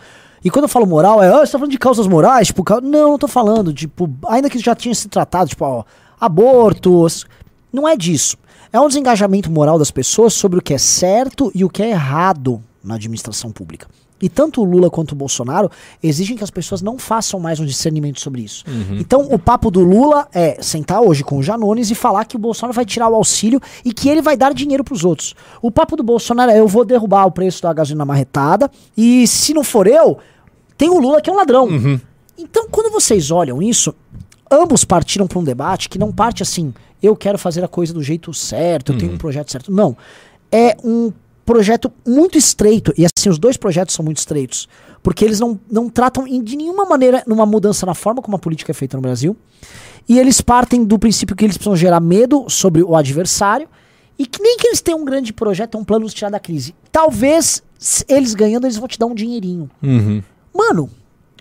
Speaker 2: E quando eu falo moral, é, ah, você tá falando de causas morais? Tipo, não, não tô falando, tipo, ainda que já tinha se tratado, tipo, ó, aborto, s- não é disso. É um desengajamento moral das pessoas sobre o que é certo e o que é errado na administração pública. E tanto o Lula quanto o Bolsonaro exigem que as pessoas não façam mais um discernimento sobre isso. Então, o papo do Lula é sentar hoje com o Janones e falar que o Bolsonaro vai tirar o auxílio e que ele vai dar dinheiro pros outros. O papo do Bolsonaro é eu vou derrubar o preço da gasolina marretada e se não for eu, tem o Lula que é um ladrão. Então, quando vocês olham isso, ambos partiram para um debate que não parte assim, eu quero fazer a coisa do jeito certo, eu tenho um projeto certo. Não. É um projeto muito estreito, e assim, os dois projetos são muito estreitos, porque eles não, não tratam de nenhuma maneira numa mudança na forma como a política é feita no Brasil, e eles partem do princípio que eles precisam gerar medo sobre o adversário, e que nem que eles tenham um grande projeto, um plano de tirar da crise. Talvez, eles ganhando, eles vão te dar um dinheirinho. Mano,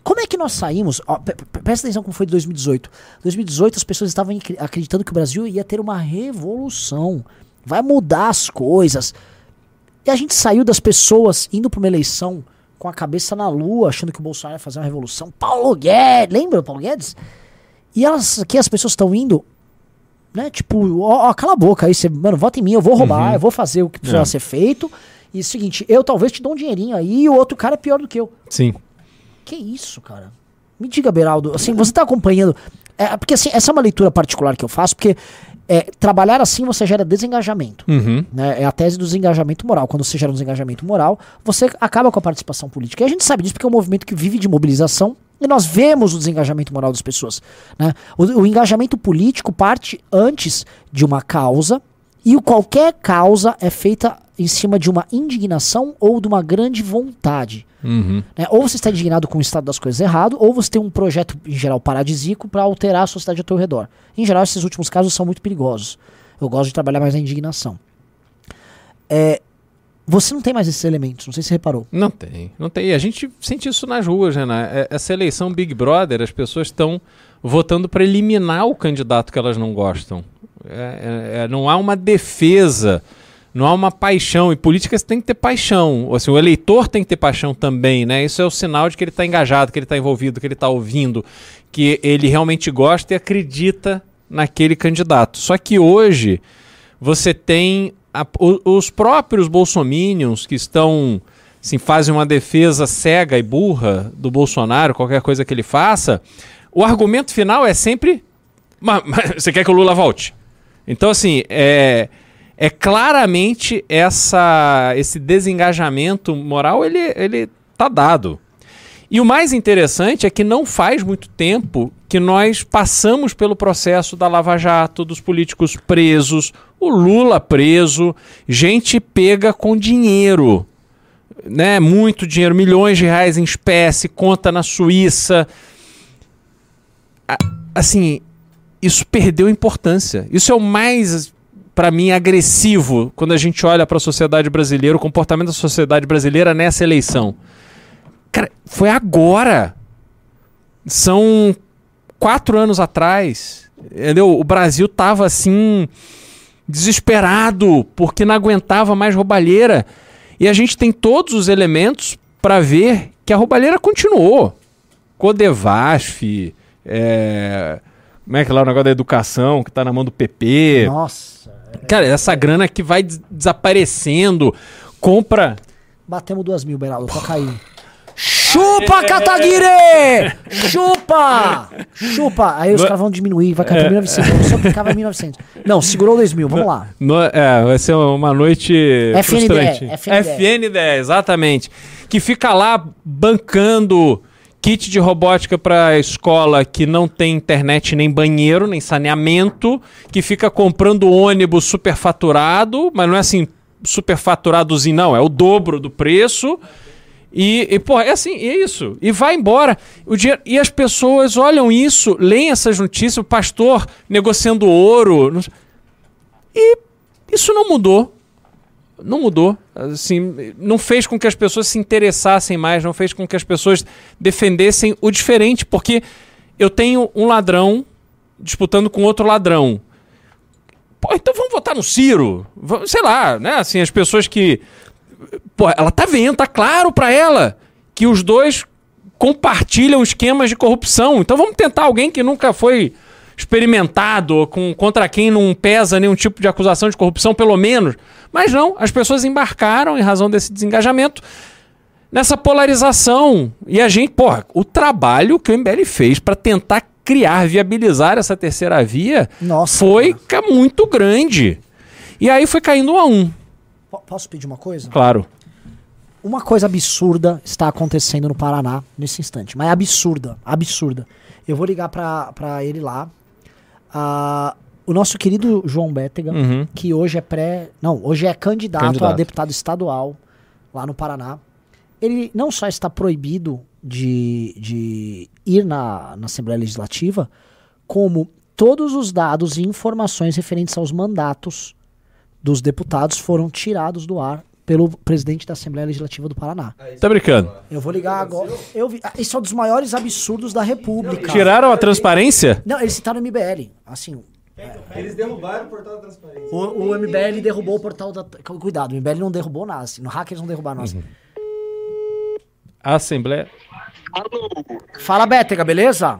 Speaker 2: como é que nós saímos? Ó, pre- pre- presta atenção como foi de 2018. 2018 as pessoas estavam acreditando que o Brasil ia ter uma revolução. Vai mudar as coisas. E a gente saiu das pessoas indo pra uma eleição com a cabeça na lua, achando que o Bolsonaro ia fazer uma revolução. Paulo Guedes, lembra o Paulo Guedes? E elas aqui as pessoas estão indo, né? Tipo, ó, ó, cala a boca aí, você, mano, vota em mim, eu vou roubar, eu vou fazer o que precisa
Speaker 3: É.
Speaker 2: ser feito. E é o seguinte, eu talvez te dou um dinheirinho aí e o outro cara é pior do que eu.
Speaker 3: Sim.
Speaker 2: Que isso, cara? Me diga, Beraldo, assim, você tá acompanhando. É, porque assim, essa é uma leitura particular que eu faço, porque é, trabalhar assim você gera desengajamento.
Speaker 3: Uhum.
Speaker 2: né? É a tese do desengajamento moral. Quando você gera um desengajamento moral, você acaba com a participação política. E a gente sabe disso porque é um movimento que vive de mobilização e nós vemos o desengajamento moral das pessoas. Né? O, o engajamento político parte antes de uma causa e qualquer causa é feita em cima de uma indignação ou de uma grande vontade.
Speaker 3: Uhum.
Speaker 2: né? Ou você está indignado com o estado das coisas errado, ou você tem um projeto, em geral, paradisíaco para alterar a sociedade ao teu redor. Em geral, esses últimos casos são muito perigosos. Eu gosto de trabalhar mais na indignação. É, você não tem mais esses elementos, não sei se você reparou.
Speaker 3: Não tem, não tem. E a gente sente isso nas ruas, né? né? É- Essa eleição Big Brother, as pessoas estão votando para eliminar o candidato que elas não gostam. É- é- é- não há uma defesa Não há uma paixão. E política você tem que ter paixão. Assim, o eleitor tem que ter paixão também, né? Isso é o sinal de que ele está engajado, que ele está envolvido, que ele está ouvindo, que ele realmente gosta e acredita naquele candidato. Só que hoje você tem a- o- os próprios bolsominions que estão assim, fazem uma defesa cega e burra do Bolsonaro, qualquer coisa que ele faça, o argumento final é sempre "Mas- mas você quer que o Lula volte? Então, assim, é, é claramente essa, esse desengajamento moral, ele, ele tá dado. E o mais interessante é que não faz muito tempo que nós passamos pelo processo da Lava Jato, dos políticos presos, o Lula preso, gente pega com dinheiro, né? Muito dinheiro, milhões de reais em espécie, conta na Suíça. Assim, isso perdeu importância. Isso é o mais, para mim, agressivo quando a gente olha para a sociedade brasileira, o comportamento da sociedade brasileira nessa eleição. Cara, foi agora. São quatro anos atrás. Entendeu? O Brasil tava assim. Desesperado, porque não aguentava mais roubalheira. E a gente tem todos os elementos para ver que a roubalheira continuou. Codevasf, é, como é que é lá o negócio da educação, que tá na mão do PP.
Speaker 2: Nossa.
Speaker 3: Cara, essa grana que vai des- desaparecendo, compra.
Speaker 2: Batemos duas mil, Beraldo, pra cair. Chupa, Kataguiri! Chupa! Chupa! Aí os
Speaker 3: No-
Speaker 2: caras vão diminuir, vai cair pra 1900. Só clicar vai 1900. Não, segurou 2 mil, vamos lá.
Speaker 3: No- é, vai ser uma noite
Speaker 2: FNDE,
Speaker 3: frustrante.
Speaker 2: FNDE.
Speaker 3: FNDE, exatamente. Que fica lá bancando kit de robótica para escola que não tem internet nem banheiro, nem saneamento, que fica comprando ônibus superfaturado, mas não é assim superfaturadozinho não, é o dobro do preço. E, e pô, é assim, é isso. E vai embora. O dinheiro, e as pessoas olham isso, leem essas notícias, o pastor negociando ouro. E isso não mudou. Não mudou. Assim, não fez com que as pessoas se interessassem mais, não fez com que as pessoas defendessem o diferente, porque eu tenho um ladrão disputando com outro ladrão. Pô, então vamos votar no Ciro. Va- Sei lá, né? Assim, as pessoas que. Pô, ela tá vendo, tá claro pra ela que os dois compartilham esquemas de corrupção. Então vamos tentar alguém que nunca foi experimentado, com, contra quem não pesa nenhum tipo de acusação de corrupção, pelo menos. Mas não, as pessoas embarcaram em razão desse desengajamento nessa polarização. E a gente, porra, o trabalho que o MBL fez para tentar criar, viabilizar essa terceira via
Speaker 2: Nossa.
Speaker 3: foi ca- muito grande. E aí foi caindo um a um,
Speaker 2: Po- Posso pedir uma coisa?
Speaker 3: claro.
Speaker 2: Uma coisa absurda está acontecendo no Paraná nesse instante. Mas é absurda, absurda. Eu vou ligar pra ele lá. Ah, o nosso querido João Bétega,
Speaker 3: Uhum.
Speaker 2: que hoje é pré. Não, hoje é candidato,
Speaker 3: Candidato.
Speaker 2: a deputado estadual lá no Paraná. Ele não só está proibido de, de ir na, na Assembleia Legislativa, como todos os dados e informações referentes aos mandatos dos deputados foram tirados do ar pelo presidente da Assembleia Legislativa do Paraná.
Speaker 3: Tá brincando?
Speaker 2: Eu vou ligar agora. Eu vi, ah, isso é um dos maiores absurdos da República.
Speaker 3: Tiraram a transparência?
Speaker 2: Não, eles citaram o MBL. Assim,
Speaker 1: Eles derrubaram o portal da transparência.
Speaker 2: o, o MBL derrubou o portal da. Cuidado, o MBL não derrubou nada. Assim, no hackers não derrubaram nada.
Speaker 3: A Assembleia.
Speaker 5: Alô,
Speaker 2: Fala, Bétega, beleza?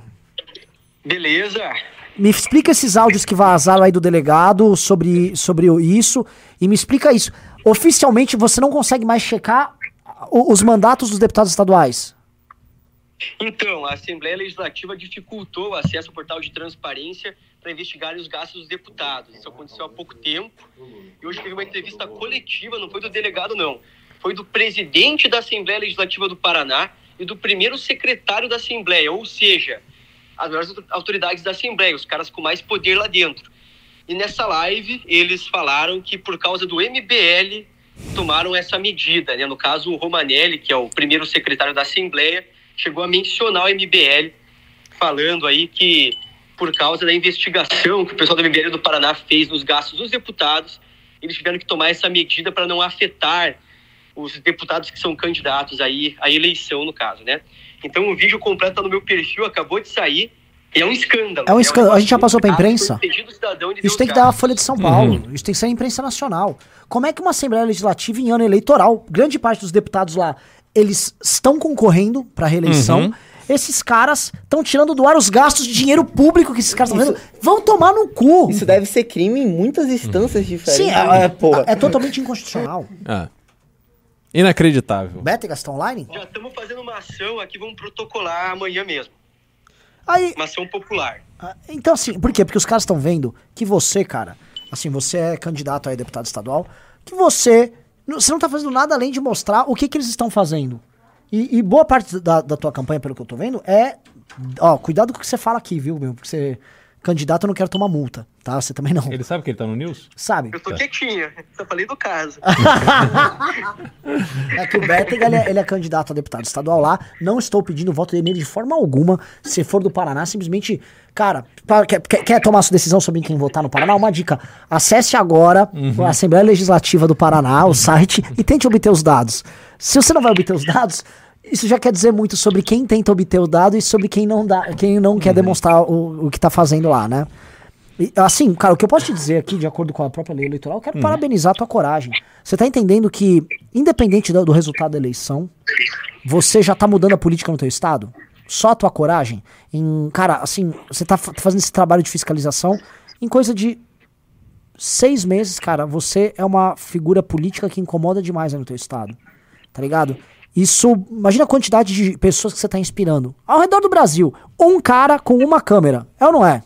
Speaker 5: beleza?
Speaker 2: Me explica esses áudios que vazaram aí do delegado sobre, sobre isso e me explica isso. Oficialmente você não consegue mais checar os mandatos dos deputados estaduais.
Speaker 5: Então, a Assembleia Legislativa dificultou o acesso ao portal de transparência para investigar os gastos dos deputados. Isso aconteceu há pouco tempo. E hoje teve uma entrevista coletiva, não foi do delegado, não. Foi do presidente da Assembleia Legislativa do Paraná e do primeiro secretário da Assembleia, ou seja, as maiores autoridades da Assembleia, os caras com mais poder lá dentro. E nessa live, eles falaram que por causa do MBL tomaram essa medida. Né? No caso, o Romanelli, que é o primeiro secretário da Assembleia, chegou a mencionar o MBL, falando aí que por causa da investigação que o pessoal do MBL do Paraná fez nos gastos dos deputados, eles tiveram que tomar essa medida para não afetar os deputados que são candidatos aí à eleição, no caso, né? Então o vídeo completo tá no meu perfil, acabou de sair. E é um escândalo.
Speaker 2: É um escândalo. A gente já passou pra
Speaker 5: caso
Speaker 2: imprensa? Isso tem que dar a. Folha de São Paulo. Isso tem que ser a imprensa nacional. Como é que uma Assembleia Legislativa em ano eleitoral, grande parte dos deputados lá, eles estão concorrendo pra reeleição.
Speaker 3: Uhum.
Speaker 2: Esses caras estão tirando do ar os gastos de dinheiro público que esses caras estão fazendo. Vão tomar no cu.
Speaker 1: Isso deve ser crime em muitas instâncias diferentes.
Speaker 2: Sim,
Speaker 1: Ah,
Speaker 2: é,
Speaker 1: porra.
Speaker 2: é totalmente inconstitucional.
Speaker 3: É. Inacreditável.
Speaker 2: Bétegas, tá online?
Speaker 5: Já estamos fazendo uma ação aqui, vamos protocolar amanhã mesmo.
Speaker 2: Aí,
Speaker 5: Uma ação popular.
Speaker 2: Ah, Então, assim, por quê? Porque os caras estão vendo que você, cara, assim, você é candidato a deputado estadual, que você, não- você não tá fazendo nada além de mostrar o que, que eles estão fazendo. E, e boa parte da, da tua campanha, pelo que eu tô vendo, é. Ó, cuidado com o que você fala aqui, viu, meu? Porque você. Candidato, eu não quero tomar multa, tá? Você também não.
Speaker 3: Ele sabe que ele tá no News?
Speaker 2: Sabe?
Speaker 5: Eu tô quietinha, só falei do caso.
Speaker 2: É que o Bétega, ele, é, ele é candidato a deputado estadual lá. Não estou pedindo voto nele de forma alguma. Se for do Paraná, simplesmente. Cara, pra- quer, quer, quer tomar sua decisão sobre quem votar no Paraná? Uma dica. Acesse agora a Assembleia Legislativa do Paraná, o site, e tente obter os dados. Se você não vai obter os dados. Isso já quer dizer muito sobre quem tenta obter o dado e sobre quem não dá, quem não quer demonstrar o, o que tá fazendo lá, né? E, assim, cara, o que eu posso te dizer aqui, de acordo com a própria lei eleitoral, eu quero parabenizar a tua coragem. Você tá entendendo que, independente do, do resultado da eleição, você já tá mudando a política no teu estado? Só a tua coragem? Em, cara, assim, você tá fa- fazendo esse trabalho de fiscalização em coisa de seis meses, cara, você é uma figura política que incomoda demais aí no teu estado. Tá ligado? Isso, imagina a quantidade de pessoas que você tá inspirando. Ao redor do Brasil, um cara com uma câmera. É ou não é?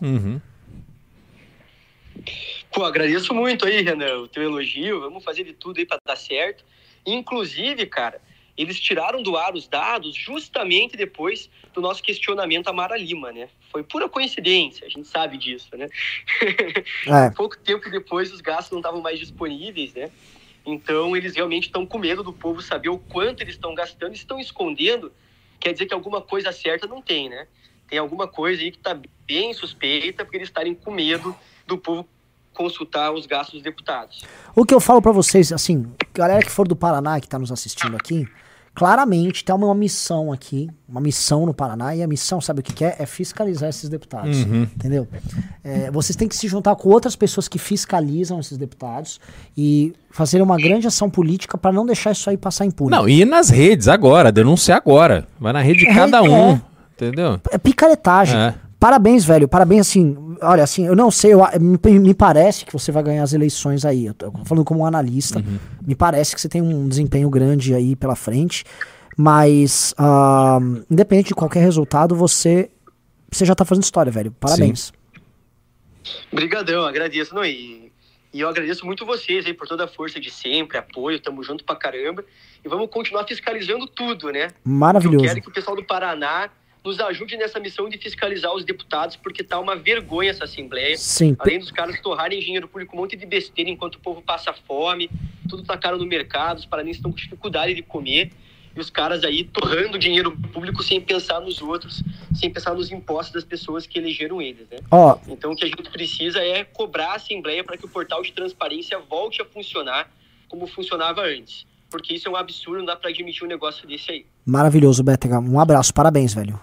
Speaker 5: Pô, agradeço muito aí, Renan, o teu elogio. Vamos fazer de tudo aí pra dar certo. Inclusive, cara, eles tiraram do ar os dados justamente depois do nosso questionamento a Mara Lima, né? Foi pura coincidência, a gente sabe disso, né?
Speaker 2: É.
Speaker 5: Pouco tempo depois, os gastos não estavam mais disponíveis, né? Então, eles realmente estão com medo do povo saber o quanto eles estão gastando, estão escondendo. Quer dizer que alguma coisa certa não tem, né? Tem alguma coisa aí que está bem suspeita, porque eles estarem com medo do povo consultar os gastos dos deputados.
Speaker 2: O que eu falo pra vocês, assim, galera que for do Paraná que tá nos assistindo aqui, claramente tem uma missão aqui, uma missão no Paraná, e a missão, sabe o que, que é? É fiscalizar esses deputados, entendeu? É, vocês têm que se juntar com outras pessoas que fiscalizam esses deputados e fazer uma grande ação política pra não deixar isso aí passar impune.
Speaker 3: Não, e nas redes agora, denunciar agora. Vai na rede de
Speaker 2: É,
Speaker 3: cada
Speaker 2: é.
Speaker 3: um. Entendeu?
Speaker 2: É picaretagem. Parabéns, velho. Parabéns, assim. Olha, assim, eu não sei, eu, me, me parece que você vai ganhar as eleições aí. Eu tô falando como um analista.
Speaker 3: Uhum.
Speaker 2: Me parece que você tem um desempenho grande aí pela frente. Mas, ah, independente de qualquer resultado, você, você já tá fazendo história, velho. Parabéns.
Speaker 5: Brigadão, agradeço. Não, e, e eu agradeço muito vocês aí por toda a força de sempre, apoio, tamo junto pra caramba. E vamos continuar fiscalizando tudo, né? Eu
Speaker 2: Maravilhoso.
Speaker 5: quero que o pessoal do Paraná nos ajude nessa missão de fiscalizar os deputados, porque tá uma vergonha essa Assembleia.
Speaker 2: Sim.
Speaker 5: Além dos caras torrarem dinheiro público, um monte de besteira enquanto o povo passa fome, tudo tá caro no mercado, os paranenses estão com dificuldade de comer, e os caras aí torrando dinheiro público sem pensar nos outros, sem pensar nos impostos das pessoas que elegeram eles, né?
Speaker 2: Ó,
Speaker 5: Então o que a gente precisa é cobrar a Assembleia para que o portal de transparência volte a funcionar como funcionava antes. Porque isso é um absurdo, não dá para admitir um negócio desse aí.
Speaker 2: maravilhoso, Betega. Um abraço. Parabéns, velho.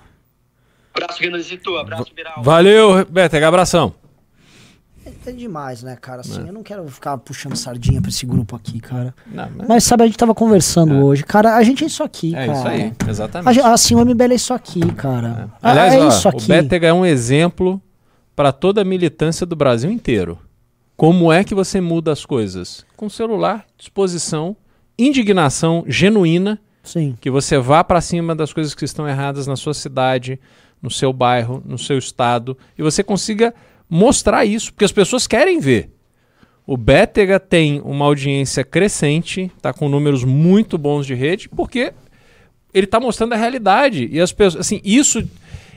Speaker 5: Abraço, Renanzito. Abraço, Beral.
Speaker 3: Valeu, Betega, abração.
Speaker 2: É demais, né, cara? Assim, eu não quero ficar puxando sardinha pra esse grupo aqui, cara.
Speaker 3: Não, mas
Speaker 2: Mas sabe, a gente tava conversando hoje. Cara, a gente é isso aqui,
Speaker 3: é
Speaker 2: cara.
Speaker 3: isso aí,
Speaker 2: A
Speaker 3: exatamente.
Speaker 2: gente- assim, o MBL é isso aqui, cara. Ah,
Speaker 3: Aliás,
Speaker 2: é
Speaker 3: ó,
Speaker 2: isso
Speaker 3: o
Speaker 2: aqui.
Speaker 3: Betega é um exemplo para toda a militância do Brasil inteiro. Como é que você muda as coisas? Com celular, disposição, indignação genuína,
Speaker 2: Sim.
Speaker 3: que você vá para cima das coisas que estão erradas na sua cidade, no seu bairro, no seu estado, e você consiga mostrar isso, porque as pessoas querem ver. O Bétega tem uma audiência crescente, está com números muito bons de rede, porque ele está mostrando a realidade. E as pessoas, assim, isso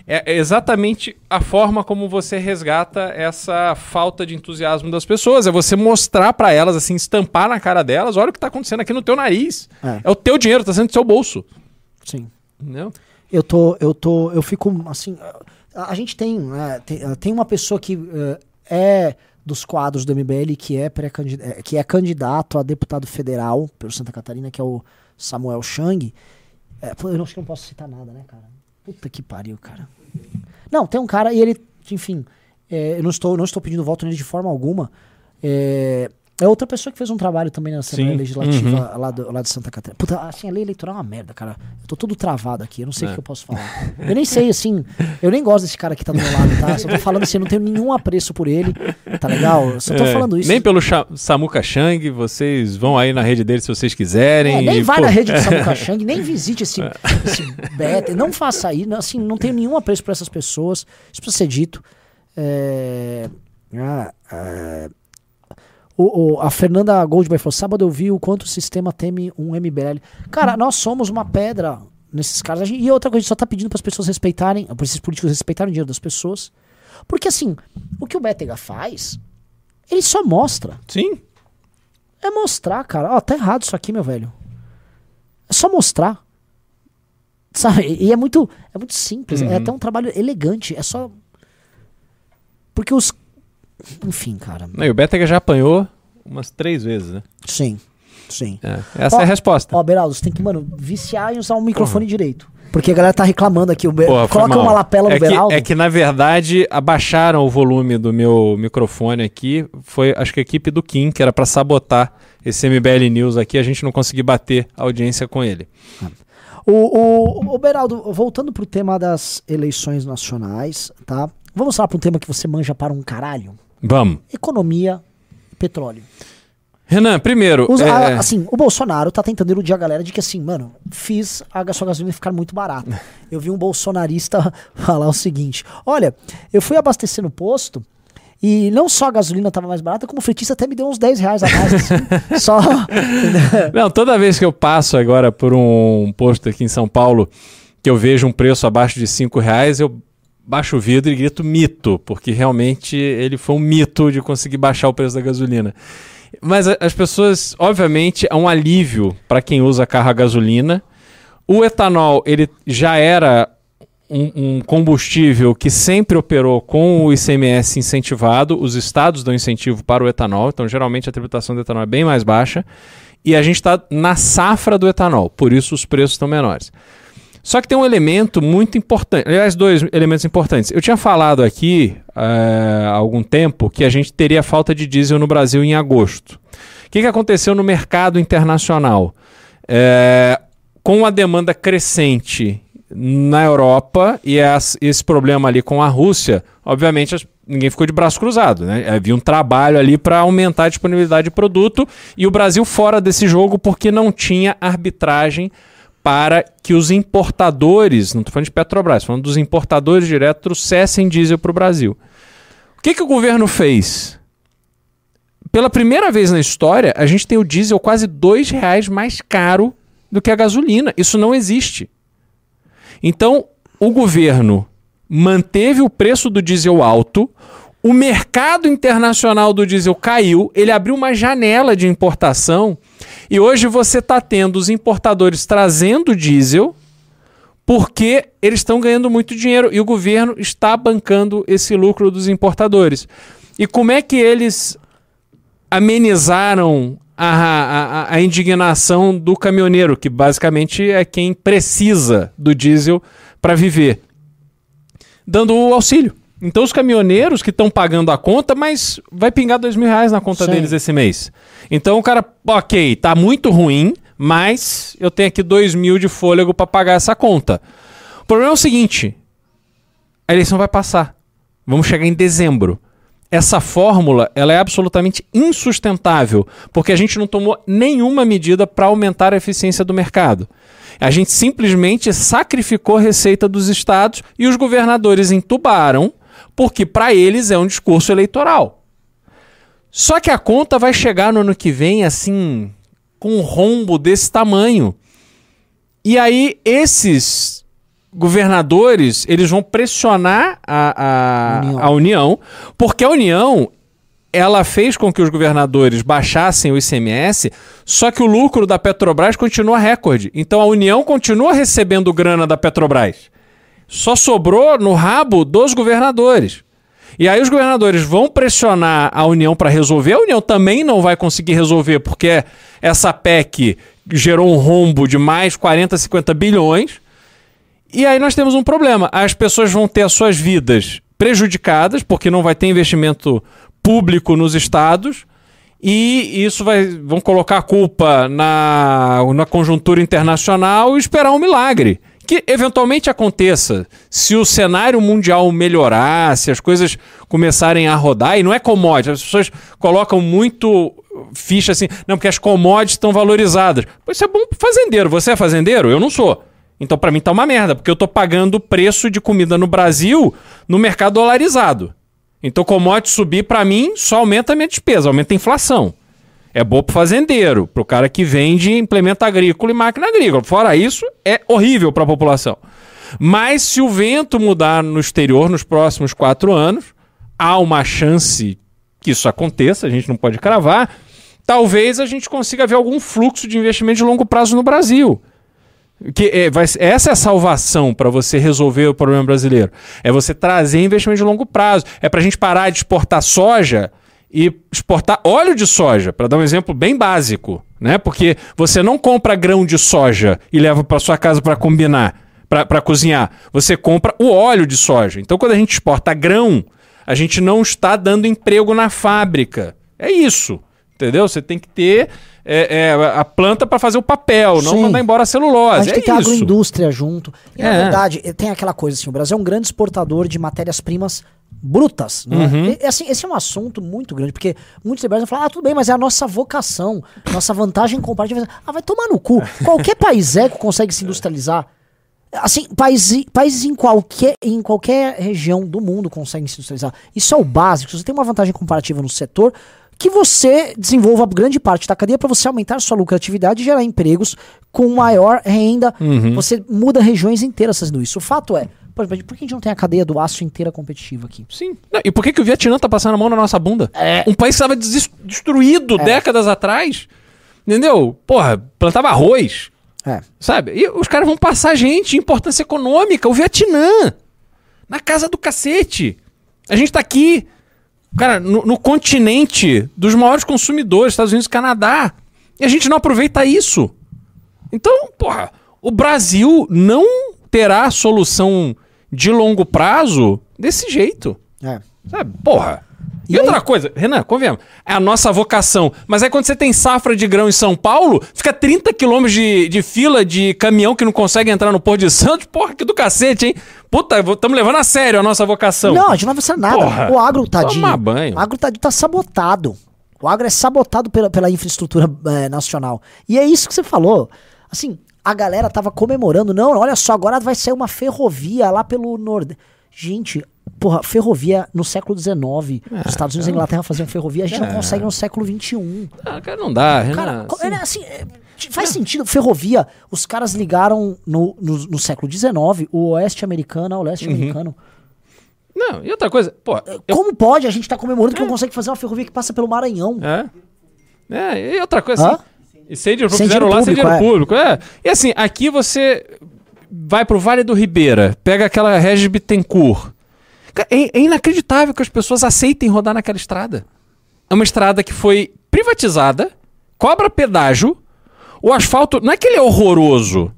Speaker 3: é exatamente a forma como você resgata essa falta de entusiasmo das pessoas. É você mostrar para elas, assim, estampar na cara delas, olha o que está acontecendo aqui no teu nariz.
Speaker 2: É.
Speaker 3: É, o teu dinheiro, está sendo do seu bolso.
Speaker 2: Sim.
Speaker 3: Entendeu?
Speaker 2: Eu tô, eu tô, eu fico assim. A, a gente tem, né, tem, eh, tem uma pessoa que eh, é dos quadros do MBL que é, pré-candid- eh, que é candidato a deputado federal pelo Santa Catarina, que é o Samuel Chang. É, eu não acho que não posso citar nada, né, cara? Puta que pariu, cara. Não, tem um cara e ele, enfim, é, eu não estou, não estou pedindo voto nele de forma alguma. É, é outra pessoa que fez um trabalho também na Assembleia
Speaker 3: Sim.
Speaker 2: Legislativa lá, do- lá de Santa Catarina. Puta, assim, a lei eleitoral é uma merda, cara. Eu tô todo travado aqui, eu não sei o
Speaker 3: É.
Speaker 2: que eu posso falar. Eu nem sei, assim, eu nem gosto desse cara que tá do meu lado, tá? Só tô falando assim, eu não tenho nenhum apreço por ele, tá legal? Eu só tô
Speaker 3: É,
Speaker 2: falando isso.
Speaker 3: Nem pelo Samuca Chang, vocês vão aí na rede dele se vocês quiserem.
Speaker 2: É, nem
Speaker 3: e,
Speaker 2: vai
Speaker 3: pô,
Speaker 2: na rede de Samuca Chang, nem visite esse,
Speaker 3: É.
Speaker 2: esse beta, não faça aí, assim, não tenho nenhum apreço por essas pessoas, isso precisa ser dito. É, ah, ah, o, o- a Fernanda Goldberg falou, sábado eu vi o quanto o sistema teme um MBL. Cara, nós somos uma pedra nesses caras, gente- e outra coisa, a gente só tá pedindo para as pessoas respeitarem, para esses políticos respeitarem o dinheiro das pessoas, porque assim, o que o Bétega faz, ele só mostra.
Speaker 3: Sim.
Speaker 2: É mostrar, cara. Ó, tá errado isso aqui, meu velho. É só mostrar. Sabe? E é muito, é muito simples. É
Speaker 3: Uhum.
Speaker 2: até um trabalho elegante. É só. Porque os. Enfim, cara.
Speaker 3: Não, e o Betega já apanhou umas três vezes, né?
Speaker 2: Sim. Sim.
Speaker 3: É, Essa
Speaker 2: Ó,
Speaker 3: é a resposta.
Speaker 2: Ó, Beraldo, você tem que, mano, viciar e usar o microfone direito. Porque a galera tá reclamando aqui. O Be...
Speaker 3: Porra,
Speaker 2: Coloca uma lapela no
Speaker 3: é que,
Speaker 2: Beraldo.
Speaker 3: é que, na verdade, abaixaram o volume do meu microfone aqui. Foi, acho que a equipe do Kim, que era pra sabotar esse MBL News aqui, a gente não conseguiu bater a audiência com ele.
Speaker 2: O, o, o Beraldo, voltando pro tema das eleições nacionais, tá? Vamos falar pra um tema que você manja para um caralho:
Speaker 3: Vamos.
Speaker 2: economia e petróleo.
Speaker 3: Renan, primeiro.
Speaker 2: Os-
Speaker 3: é,
Speaker 2: a- assim, o Bolsonaro tá tentando iludir a galera de que assim, mano, fiz a sua gasolina ficar muito barata. Eu vi um bolsonarista falar o seguinte: olha, eu fui abastecer no posto. E não só a gasolina tava mais barata, como o fretista até me deu uns 10 reais a mais. assim, só.
Speaker 3: Não, toda vez que eu passo agora por um posto aqui em São Paulo, que eu vejo um preço abaixo de 5 reais, eu baixo o vidro e grito mito, porque realmente ele foi um mito de conseguir baixar o preço da gasolina. Mas as pessoas, obviamente, é um alívio para quem usa carro a gasolina. O etanol, ele já era um, um combustível que sempre operou com o ICMS incentivado. Os estados dão incentivo para o etanol, então geralmente a tributação do etanol é bem mais baixa. E a gente está na safra do etanol, por isso os preços estão menores. Só que tem um elemento muito importante, aliás, dois elementos importantes. Eu tinha falado aqui eh, há algum tempo que a gente teria falta de diesel no Brasil em agosto. O que, que aconteceu no mercado internacional? Eh, com a demanda crescente na Europa e as- esse problema ali com a Rússia, obviamente as- ninguém ficou de braço cruzado, né? Havia um trabalho ali para aumentar a disponibilidade de produto e o Brasil fora desse jogo porque não tinha arbitragem para que os importadores, não estou falando de Petrobras, falando dos importadores diretos, trouxessem diesel para o Brasil. O que, que o governo fez? Pela primeira vez na história, a gente tem o diesel quase dois reais mais caro do que a gasolina. Isso não existe. Então, o governo manteve o preço do diesel alto, o mercado internacional do diesel caiu, ele abriu uma janela de importação e hoje você está tendo os importadores trazendo diesel porque eles estão ganhando muito dinheiro e o governo está bancando esse lucro dos importadores. E como é que eles amenizaram a, a, a indignação do caminhoneiro, que basicamente é quem precisa do diesel para viver? Dando o auxílio. Então os caminhoneiros que estão pagando a conta, mas vai pingar dois mil reais na conta
Speaker 2: Sim.
Speaker 3: deles esse mês. Então o cara, ok, tá muito ruim, mas eu tenho aqui dois mil de fôlego para pagar essa conta. O problema é o seguinte: a eleição vai passar. Vamos chegar em dezembro. Essa fórmula ela é absolutamente insustentável, porque a gente não tomou nenhuma medida para aumentar a eficiência do mercado. A gente simplesmente sacrificou a receita dos estados e os governadores entubaram, porque para eles é um discurso eleitoral. Só que a conta vai chegar no ano que vem assim, com um rombo desse tamanho. E aí esses governadores, eles vão pressionar a, a,
Speaker 2: União.
Speaker 3: a União, porque a União ela fez com que os governadores baixassem o ICMS, só que o lucro da Petrobras continua recorde. Então a União continua recebendo grana da Petrobras. Só sobrou no rabo dos governadores. E aí os governadores vão pressionar a União para resolver. A União também não vai conseguir resolver, porque essa PEC gerou um rombo de mais 40, 50 bilhões. E aí nós temos um problema. As pessoas vão ter as suas vidas prejudicadas, porque não vai ter investimento público nos estados. E isso vai. vão colocar a culpa na, na conjuntura internacional e esperar um milagre. Que eventualmente aconteça. Se o cenário mundial melhorar, se as coisas começarem a rodar, e não é commodity, as pessoas colocam muito ficha assim, não, porque as commodities estão valorizadas. Pois isso é bom pro fazendeiro. Você é fazendeiro? Eu não sou. Então, pra mim, tá uma merda, porque eu tô pagando o preço de comida no Brasil no mercado dolarizado. Então, commodity subir, pra mim, só aumenta a minha despesa, aumenta a inflação. É bom pro fazendeiro, pro cara que vende implemento agrícola e máquina agrícola. Fora isso, é horrível pra população. Mas se o vento mudar no exterior nos próximos quatro anos, há uma chance que isso aconteça, a gente não pode cravar. Talvez a gente consiga ver algum fluxo de investimento de longo prazo no Brasil. Que é, vai, essa é a salvação para você resolver o problema brasileiro. É você trazer investimento de longo prazo. É para a gente parar de exportar soja e exportar óleo de soja, para dar um exemplo bem básico, né? Porque você não compra grão de soja e leva para sua casa para combinar, para cozinhar. Você compra o óleo de soja. Então, quando a gente exporta grão, a gente não está dando emprego na fábrica. É isso, entendeu? Você tem que ter é, é, a planta para fazer o papel, não
Speaker 2: Sim.
Speaker 3: mandar embora a
Speaker 2: A
Speaker 3: celulose.
Speaker 2: gente
Speaker 3: É
Speaker 2: tem que ter
Speaker 3: isso.
Speaker 2: agroindústria junto. E na
Speaker 3: É.
Speaker 2: verdade, eh, tem aquela coisa assim, o Brasil é um grande exportador de matérias-primas brutas. Né?
Speaker 3: Uhum.
Speaker 2: E, assim, esse é um assunto muito grande, porque muitos liberais vão falar, ah, tudo bem, mas é a nossa vocação, nossa vantagem comparativa. Ah, vai tomar no cu. Qualquer país eco consegue se industrializar. Assim, países, países em, qualquer, em qualquer região do mundo conseguem se industrializar. Isso é o básico. Se você tem uma vantagem comparativa no setor, que você desenvolva grande parte da cadeia para você aumentar sua lucratividade e gerar empregos com maior renda.
Speaker 3: Uhum.
Speaker 2: Você muda regiões inteiras fazendo isso. O fato é, por exemplo, por que a gente não tem a cadeia do aço inteira competitiva aqui?
Speaker 3: Sim. Não, e por que, que o Vietnã tá passando a mão na nossa bunda?
Speaker 2: É.
Speaker 3: Um país que estava des- destruído décadas atrás. Entendeu? Porra, plantava arroz.
Speaker 2: É.
Speaker 3: Sabe? E os caras vão passar a gente, importância econômica, o Vietnã. Na casa do cacete. A gente tá aqui, cara, no, no continente dos maiores consumidores, Estados Unidos e Canadá. E a gente não aproveita isso. Então, porra, o Brasil não terá solução de longo prazo desse jeito.
Speaker 2: É.
Speaker 3: Sabe? Porra. E,
Speaker 2: E
Speaker 3: outra coisa, Renan, convenhamos, é a nossa vocação. Mas aí quando você tem safra de grão em São Paulo, fica 30 quilômetros de, de fila de caminhão que não consegue entrar no Porto de Santos. Porra, que do cacete, hein? Puta, estamos levando a sério a nossa vocação.
Speaker 2: Não, a gente não vai fazer nada.
Speaker 3: Porra,
Speaker 2: o agro, tadinho.
Speaker 3: toma banho.
Speaker 2: O agro tadinho tá sabotado. O agro é sabotado pela, pela infraestrutura eh, nacional. E é isso que você falou. Assim, a galera tava comemorando. Não, olha só, agora vai sair uma ferrovia lá pelo Nordeste. Gente, porra, ferrovia no século XIX. Os Estados Unidos e a Inglaterra faziam ferrovia. A gente não consegue no século XXI.
Speaker 3: Ah, cara, não dá, Renan.
Speaker 2: Cara,
Speaker 3: assim.
Speaker 2: é, assim, é, faz sentido. Ferrovia, os caras ligaram no, no, no século XIX o oeste americano ao leste
Speaker 3: Uhum.
Speaker 2: americano.
Speaker 3: Não, e outra coisa, pô, eu
Speaker 2: Como pode a gente tá comemorando que não consegue fazer uma ferrovia que passa pelo Maranhão?
Speaker 3: É. É, e outra coisa
Speaker 2: Hã?
Speaker 3: assim. E sem dinheiro,
Speaker 2: Sem
Speaker 3: fizeram lá sem
Speaker 2: público,
Speaker 3: dinheiro
Speaker 2: é.
Speaker 3: público. É. E assim, aqui você vai pro Vale do Ribeira, pega aquela Regis Bittencourt. É, é inacreditável que as pessoas aceitem rodar naquela estrada. É uma estrada que foi privatizada, cobra pedágio, o asfalto. Não é que ele é horroroso.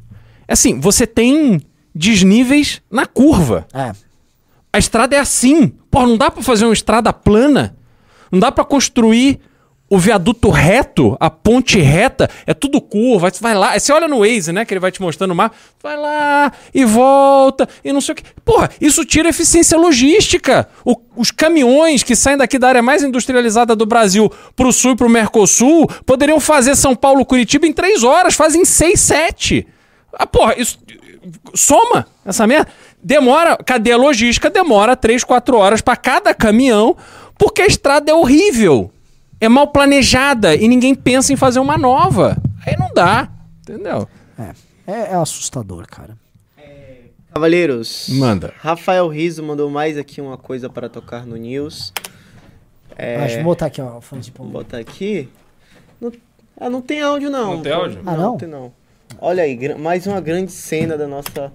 Speaker 3: É assim, você tem desníveis na curva.
Speaker 2: É.
Speaker 3: A estrada é assim. Pô, não dá pra fazer uma estrada plana. Não dá pra construir o viaduto reto, a ponte reta. É tudo curva. Você vai lá. Você olha no Waze, né? Que ele vai te mostrando o mapa. Vai lá e volta e não sei o que. Porra, isso tira eficiência logística. O- os caminhões que saem daqui da área mais industrializada do Brasil pro sul e pro Mercosul poderiam fazer São Paulo-Curitiba em três horas. Fazem seis, sete. Ah, porra, isso soma essa merda. Demora, cadeia logística demora 3, 4 horas pra cada caminhão, porque a estrada é horrível. É mal planejada e ninguém pensa em fazer uma nova. Aí não dá, entendeu?
Speaker 2: É, é assustador, cara.
Speaker 1: Cavaleiros.
Speaker 3: Manda.
Speaker 1: Rafael Riso mandou mais aqui uma coisa para tocar no News. É,
Speaker 2: eu botar aqui, ó. Fãs de
Speaker 1: botar aqui. Não, ah, não tem áudio não.
Speaker 3: Não tem áudio?
Speaker 2: Ah, não?
Speaker 1: tem não. Olha aí, mais uma grande cena da nossa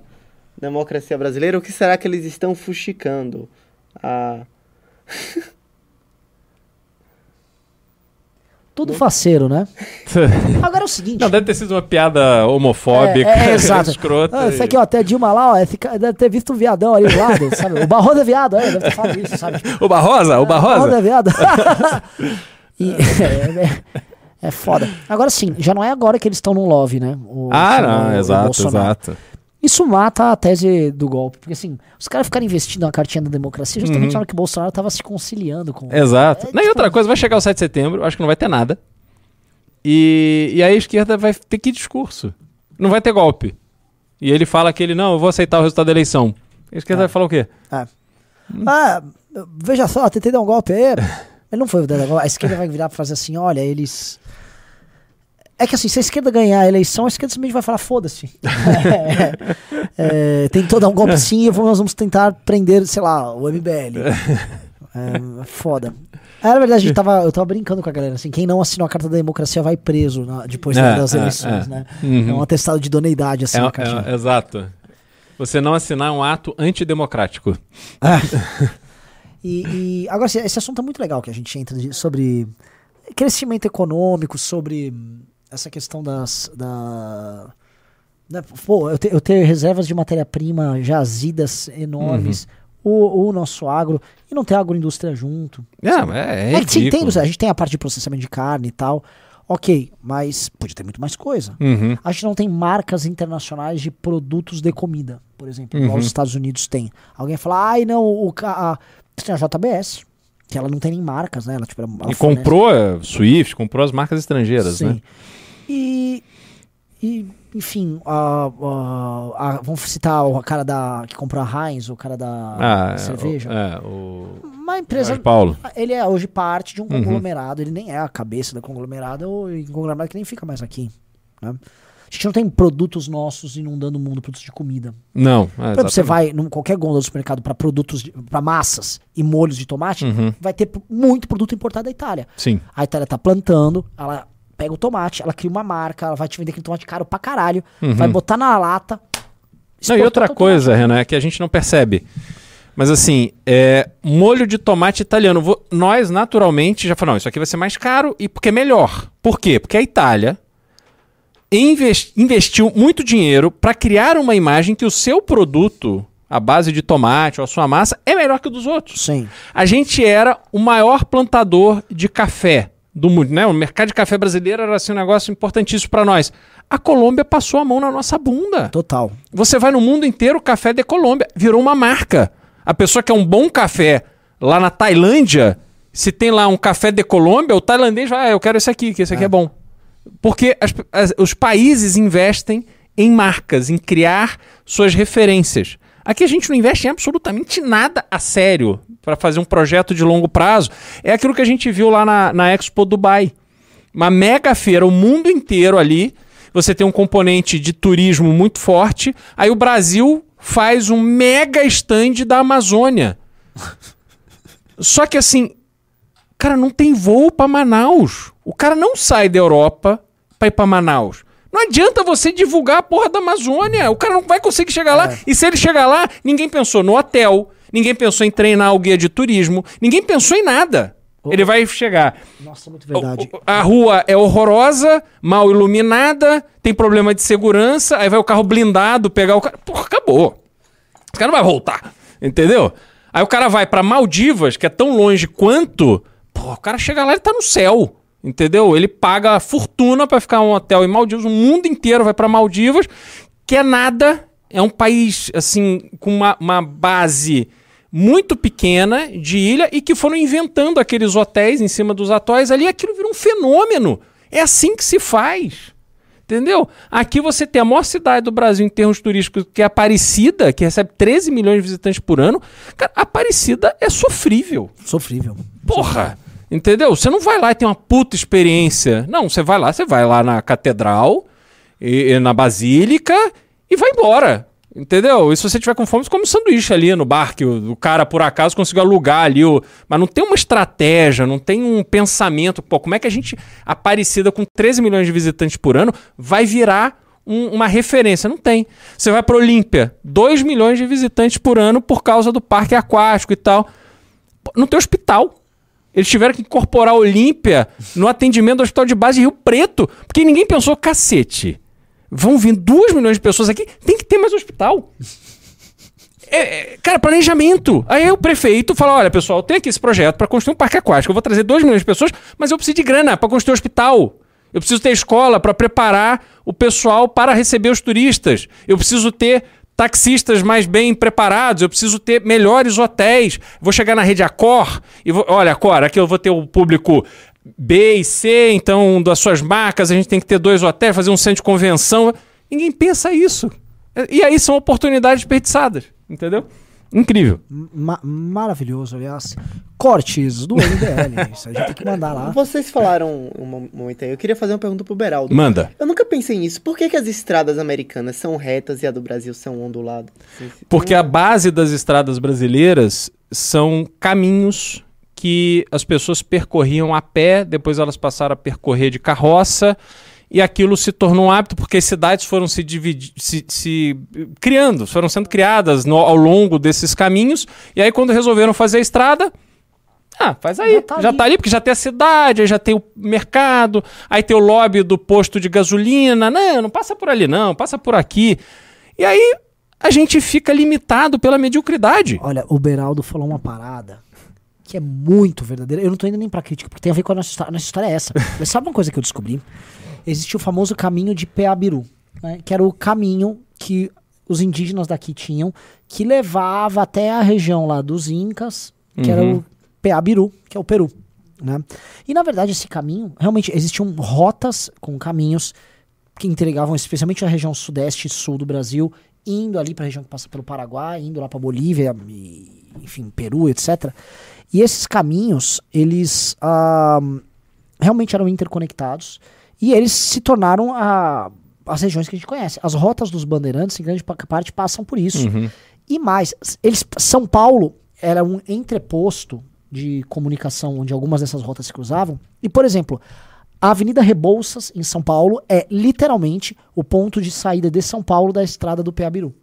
Speaker 1: democracia brasileira. O que será que eles estão fuxicando? Ah,
Speaker 2: Tudo faceiro, né? Agora é o seguinte.
Speaker 3: Não, deve ter sido uma piada homofóbica,
Speaker 2: É, é, exato.
Speaker 3: escrota.
Speaker 2: Ah, isso aqui, ó, até Dilma lá, ó, cara deve ter visto um viadão ali do lado, sabe? O Barroso é viado, é, deve ter falado isso, sabe?
Speaker 3: O Barrosa, o
Speaker 2: Barroso
Speaker 3: Barrosa.
Speaker 2: é viado. E- é, é- é foda. Agora sim, já não é agora que eles estão no love, né? O-
Speaker 3: Ah,
Speaker 2: o-
Speaker 3: não,
Speaker 2: o
Speaker 3: exato,
Speaker 2: Bolsonaro.
Speaker 3: exato.
Speaker 2: Isso mata a tese do golpe, porque assim, os caras ficaram investindo na cartinha da democracia justamente na hora que o Bolsonaro tava se conciliando com.
Speaker 3: Uhum. Exato.
Speaker 2: É,
Speaker 3: e
Speaker 2: tipo-
Speaker 3: outra coisa, vai chegar o 7 de setembro, acho que não vai ter nada. E, e aí a esquerda vai ter que discurso? Não vai ter golpe. E ele fala que ele, não, eu vou aceitar o resultado da eleição. A esquerda vai falar o quê?
Speaker 2: Ah, veja só, tentei dar um golpe aí. Ele não foi golpe. A esquerda vai virar pra fazer assim: olha, eles. É que assim, se a esquerda ganhar a eleição, a esquerda simplesmente vai falar: foda-se. É, é, tentou dar um golpe sim e nós vamos tentar prender, sei lá, o MBL. É, foda. Ah, na verdade, a gente tava, eu tava brincando com a galera, assim, quem não assinou a carta da democracia vai preso na- depois
Speaker 3: É,
Speaker 2: das
Speaker 3: é,
Speaker 2: eleições,
Speaker 3: é.
Speaker 2: né?
Speaker 3: Uhum.
Speaker 2: É um atestado de idoneidade, assim,
Speaker 3: É,
Speaker 2: a cartinha.
Speaker 3: é- exato. Você não assinar um ato antidemocrático.
Speaker 2: E, e agora, esse, esse assunto é muito legal que a gente entra de- sobre crescimento econômico, sobre essa questão das. Da, né, pô, eu, te- eu ter reservas de matéria-prima jazidas enormes, o, o nosso agro, e não ter agroindústria junto.
Speaker 3: É, é, é,
Speaker 2: É, que tem, a gente tem a parte de processamento de carne e tal. Ok, mas podia ter muito mais coisa.
Speaker 3: Uhum.
Speaker 2: A gente não tem marcas internacionais de produtos de comida, por exemplo, igual
Speaker 3: Uhum.
Speaker 2: os Estados Unidos tem. Alguém fala, ai não, o, a, tem a JBS, que ela não tem nem marcas, né? Ela, tipo, ela
Speaker 3: E
Speaker 2: fornece-
Speaker 3: comprou a Swift, comprou as marcas estrangeiras,
Speaker 2: Sim.
Speaker 3: né?
Speaker 2: E, e, enfim, a, a- a- vamos citar o cara da que comprou a Heinz, o cara da
Speaker 3: Ah,
Speaker 2: cerveja.
Speaker 3: O, é, o
Speaker 2: Uma empresa.
Speaker 3: Paulo.
Speaker 2: Ele é hoje parte de um
Speaker 3: Uhum.
Speaker 2: conglomerado, ele nem é a cabeça do conglomerado, ou um conglomerado que nem fica mais aqui. Né? A gente não tem produtos nossos inundando o mundo, produtos de comida.
Speaker 3: Não, é,
Speaker 2: exemplo, você vai num qualquer gôndola do supermercado para produtos, para massas e molhos de tomate,
Speaker 3: Uhum.
Speaker 2: vai ter muito produto importado da Itália.
Speaker 3: Sim.
Speaker 2: A Itália tá plantando, ela pega o tomate, ela cria uma marca, ela vai te vender aquele tomate caro pra caralho, vai botar na lata.
Speaker 3: Uhum. Não, e outra coisa, Renan, é que a gente não percebe. Mas assim, é, molho de tomate italiano. Nós, naturalmente, já falamos, isso aqui vai ser mais caro e porque é melhor. Por quê? Porque a Itália inves- investiu muito dinheiro para criar uma imagem que o seu produto, a base de tomate ou a sua massa, é melhor que o dos outros.
Speaker 2: Sim.
Speaker 3: A gente era o maior plantador de café do mundo, né? O mercado de café brasileiro era assim um negócio importantíssimo para nós. A Colômbia passou a mão na nossa bunda.
Speaker 2: Total.
Speaker 3: Você vai no mundo inteiro, o café de Colômbia virou uma marca. A pessoa que é um bom café lá na Tailândia, se tem lá um café de Colômbia, o tailandês vai, ah, eu quero esse aqui, que esse aqui é bom. Porque as- as- os países investem em marcas, em criar suas referências. Aqui a gente não investe em absolutamente nada a sério para fazer um projeto de longo prazo. É aquilo que a gente viu lá na, na Expo Dubai. Uma mega feira, o mundo inteiro ali. Você tem um componente de turismo muito forte. Aí o Brasil faz um mega stand da Amazônia. Só que assim, cara, não tem voo para Manaus. O cara não sai da Europa para ir para Manaus. Não adianta você divulgar a porra da Amazônia. O cara não vai conseguir chegar lá. E se ele chegar lá, ninguém pensou no hotel, ninguém pensou em treinar o guia de turismo, ninguém pensou em nada. Ele vai chegar.
Speaker 2: Nossa, muito verdade.
Speaker 3: O- o- A rua é horrorosa, mal iluminada, tem problema de segurança, aí vai o carro blindado pegar o cara. Porra, acabou. Esse cara não vai voltar. Entendeu? Aí o cara vai pra Maldivas, que é tão longe quanto. Pô, o cara chega lá e tá no céu. Entendeu? Ele paga a fortuna pra ficar em um hotel em Maldivas, o mundo inteiro vai pra Maldivas, que é nada. É um país, assim, com uma, uma base muito pequena de ilha e que foram inventando aqueles hotéis em cima dos atóis ali, aquilo virou um fenômeno. É assim que se faz. Entendeu? Aqui você tem a maior cidade do Brasil em termos turísticos, que é Aparecida, que recebe 13 milhões de visitantes por ano. Cara, Aparecida é sofrível.
Speaker 2: Sofrível.
Speaker 3: Porra! Entendeu? Você não vai lá e tem uma puta experiência. Não, você vai lá, você vai lá na catedral, e, e na basílica e vai embora. Entendeu? E se você tiver com fome, você come um sanduíche ali no bar, que o, o cara, por acaso, conseguiu alugar ali. O... Mas não tem uma estratégia, não tem um pensamento. Pô, como é que a gente, Aparecida, com 13 milhões de visitantes por ano, vai virar um- uma referência? Não tem. Você vai para Olímpia, 2 milhões de visitantes por ano por causa do parque aquático e tal. Não tem hospital. Eles tiveram que incorporar a Olímpia no atendimento do Hospital de Base Rio Preto, porque ninguém pensou, cacete, vão vir duas milhões de pessoas aqui, tem que ter mais hospital. É, é, cara, planejamento. Aí o prefeito fala: olha, pessoal, tem aqui esse projeto para construir um parque aquático. Eu vou trazer 2 milhões de pessoas, mas eu preciso de grana para construir um hospital. Eu preciso ter escola para preparar o pessoal para receber os turistas. Eu preciso ter taxistas mais bem preparados, eu preciso ter melhores hotéis. Vou chegar na rede Accor e vou, olha, Accor, aqui eu vou ter o público B e C, então das suas marcas a gente tem que ter dois hotéis, fazer um centro de convenção. Ninguém pensa isso. E aí são oportunidades desperdiçadas, entendeu? Incrível.
Speaker 2: Ma- maravilhoso, aliás. Cortes do MBL. Isso a gente tem que mandar lá.
Speaker 1: Vocês falaram um mo- momento aí, eu queria fazer uma pergunta pro Beraldo.
Speaker 3: Manda.
Speaker 1: Eu nunca pensei nisso. Por que, que as estradas americanas são retas e a do Brasil são onduladas?
Speaker 3: Porque a base das estradas brasileiras são caminhos que as pessoas percorriam a pé, depois elas passaram a percorrer de carroça, e aquilo se tornou um hábito porque as cidades foram se, dividi se, se criando, foram sendo criadas no- ao longo desses caminhos, e aí quando resolveram fazer a estrada, ah, faz aí.
Speaker 2: Já
Speaker 3: Já
Speaker 2: tá
Speaker 3: tá,
Speaker 2: ali.
Speaker 3: ali, porque já tem a cidade, aí já tem o mercado, aí tem o lobby do posto de gasolina. Não, não passa por ali, não, passa por aqui. E aí a gente fica limitado pela mediocridade.
Speaker 2: Olha, o Beraldo falou uma parada que é muito verdadeira. Eu não tô indo nem pra crítica, porque tem a ver com a nossa história. A nossa história é essa. Mas sabe uma coisa que eu descobri? Existia o famoso caminho de Peabiru, né? que era o caminho que os indígenas daqui tinham, que levava até a região lá dos Incas, que era o Peabiru, que é o Peru. Né? E na verdade esse caminho, realmente existiam rotas com caminhos que entregavam especialmente a região sudeste e sul do Brasil, indo ali para a região que passa pelo Paraguai, indo lá para Bolívia, e, enfim, Peru, etc. E esses caminhos, eles ah, realmente eram interconectados e eles se tornaram a- as regiões que a gente conhece. As rotas dos bandeirantes, em grande pa- parte, passam por isso. E mais, eles, São Paulo era um entreposto de comunicação onde algumas dessas rotas se cruzavam. E, por exemplo, a Avenida Rebouças, em São Paulo, é literalmente o ponto de saída de São Paulo da estrada do Peabiru.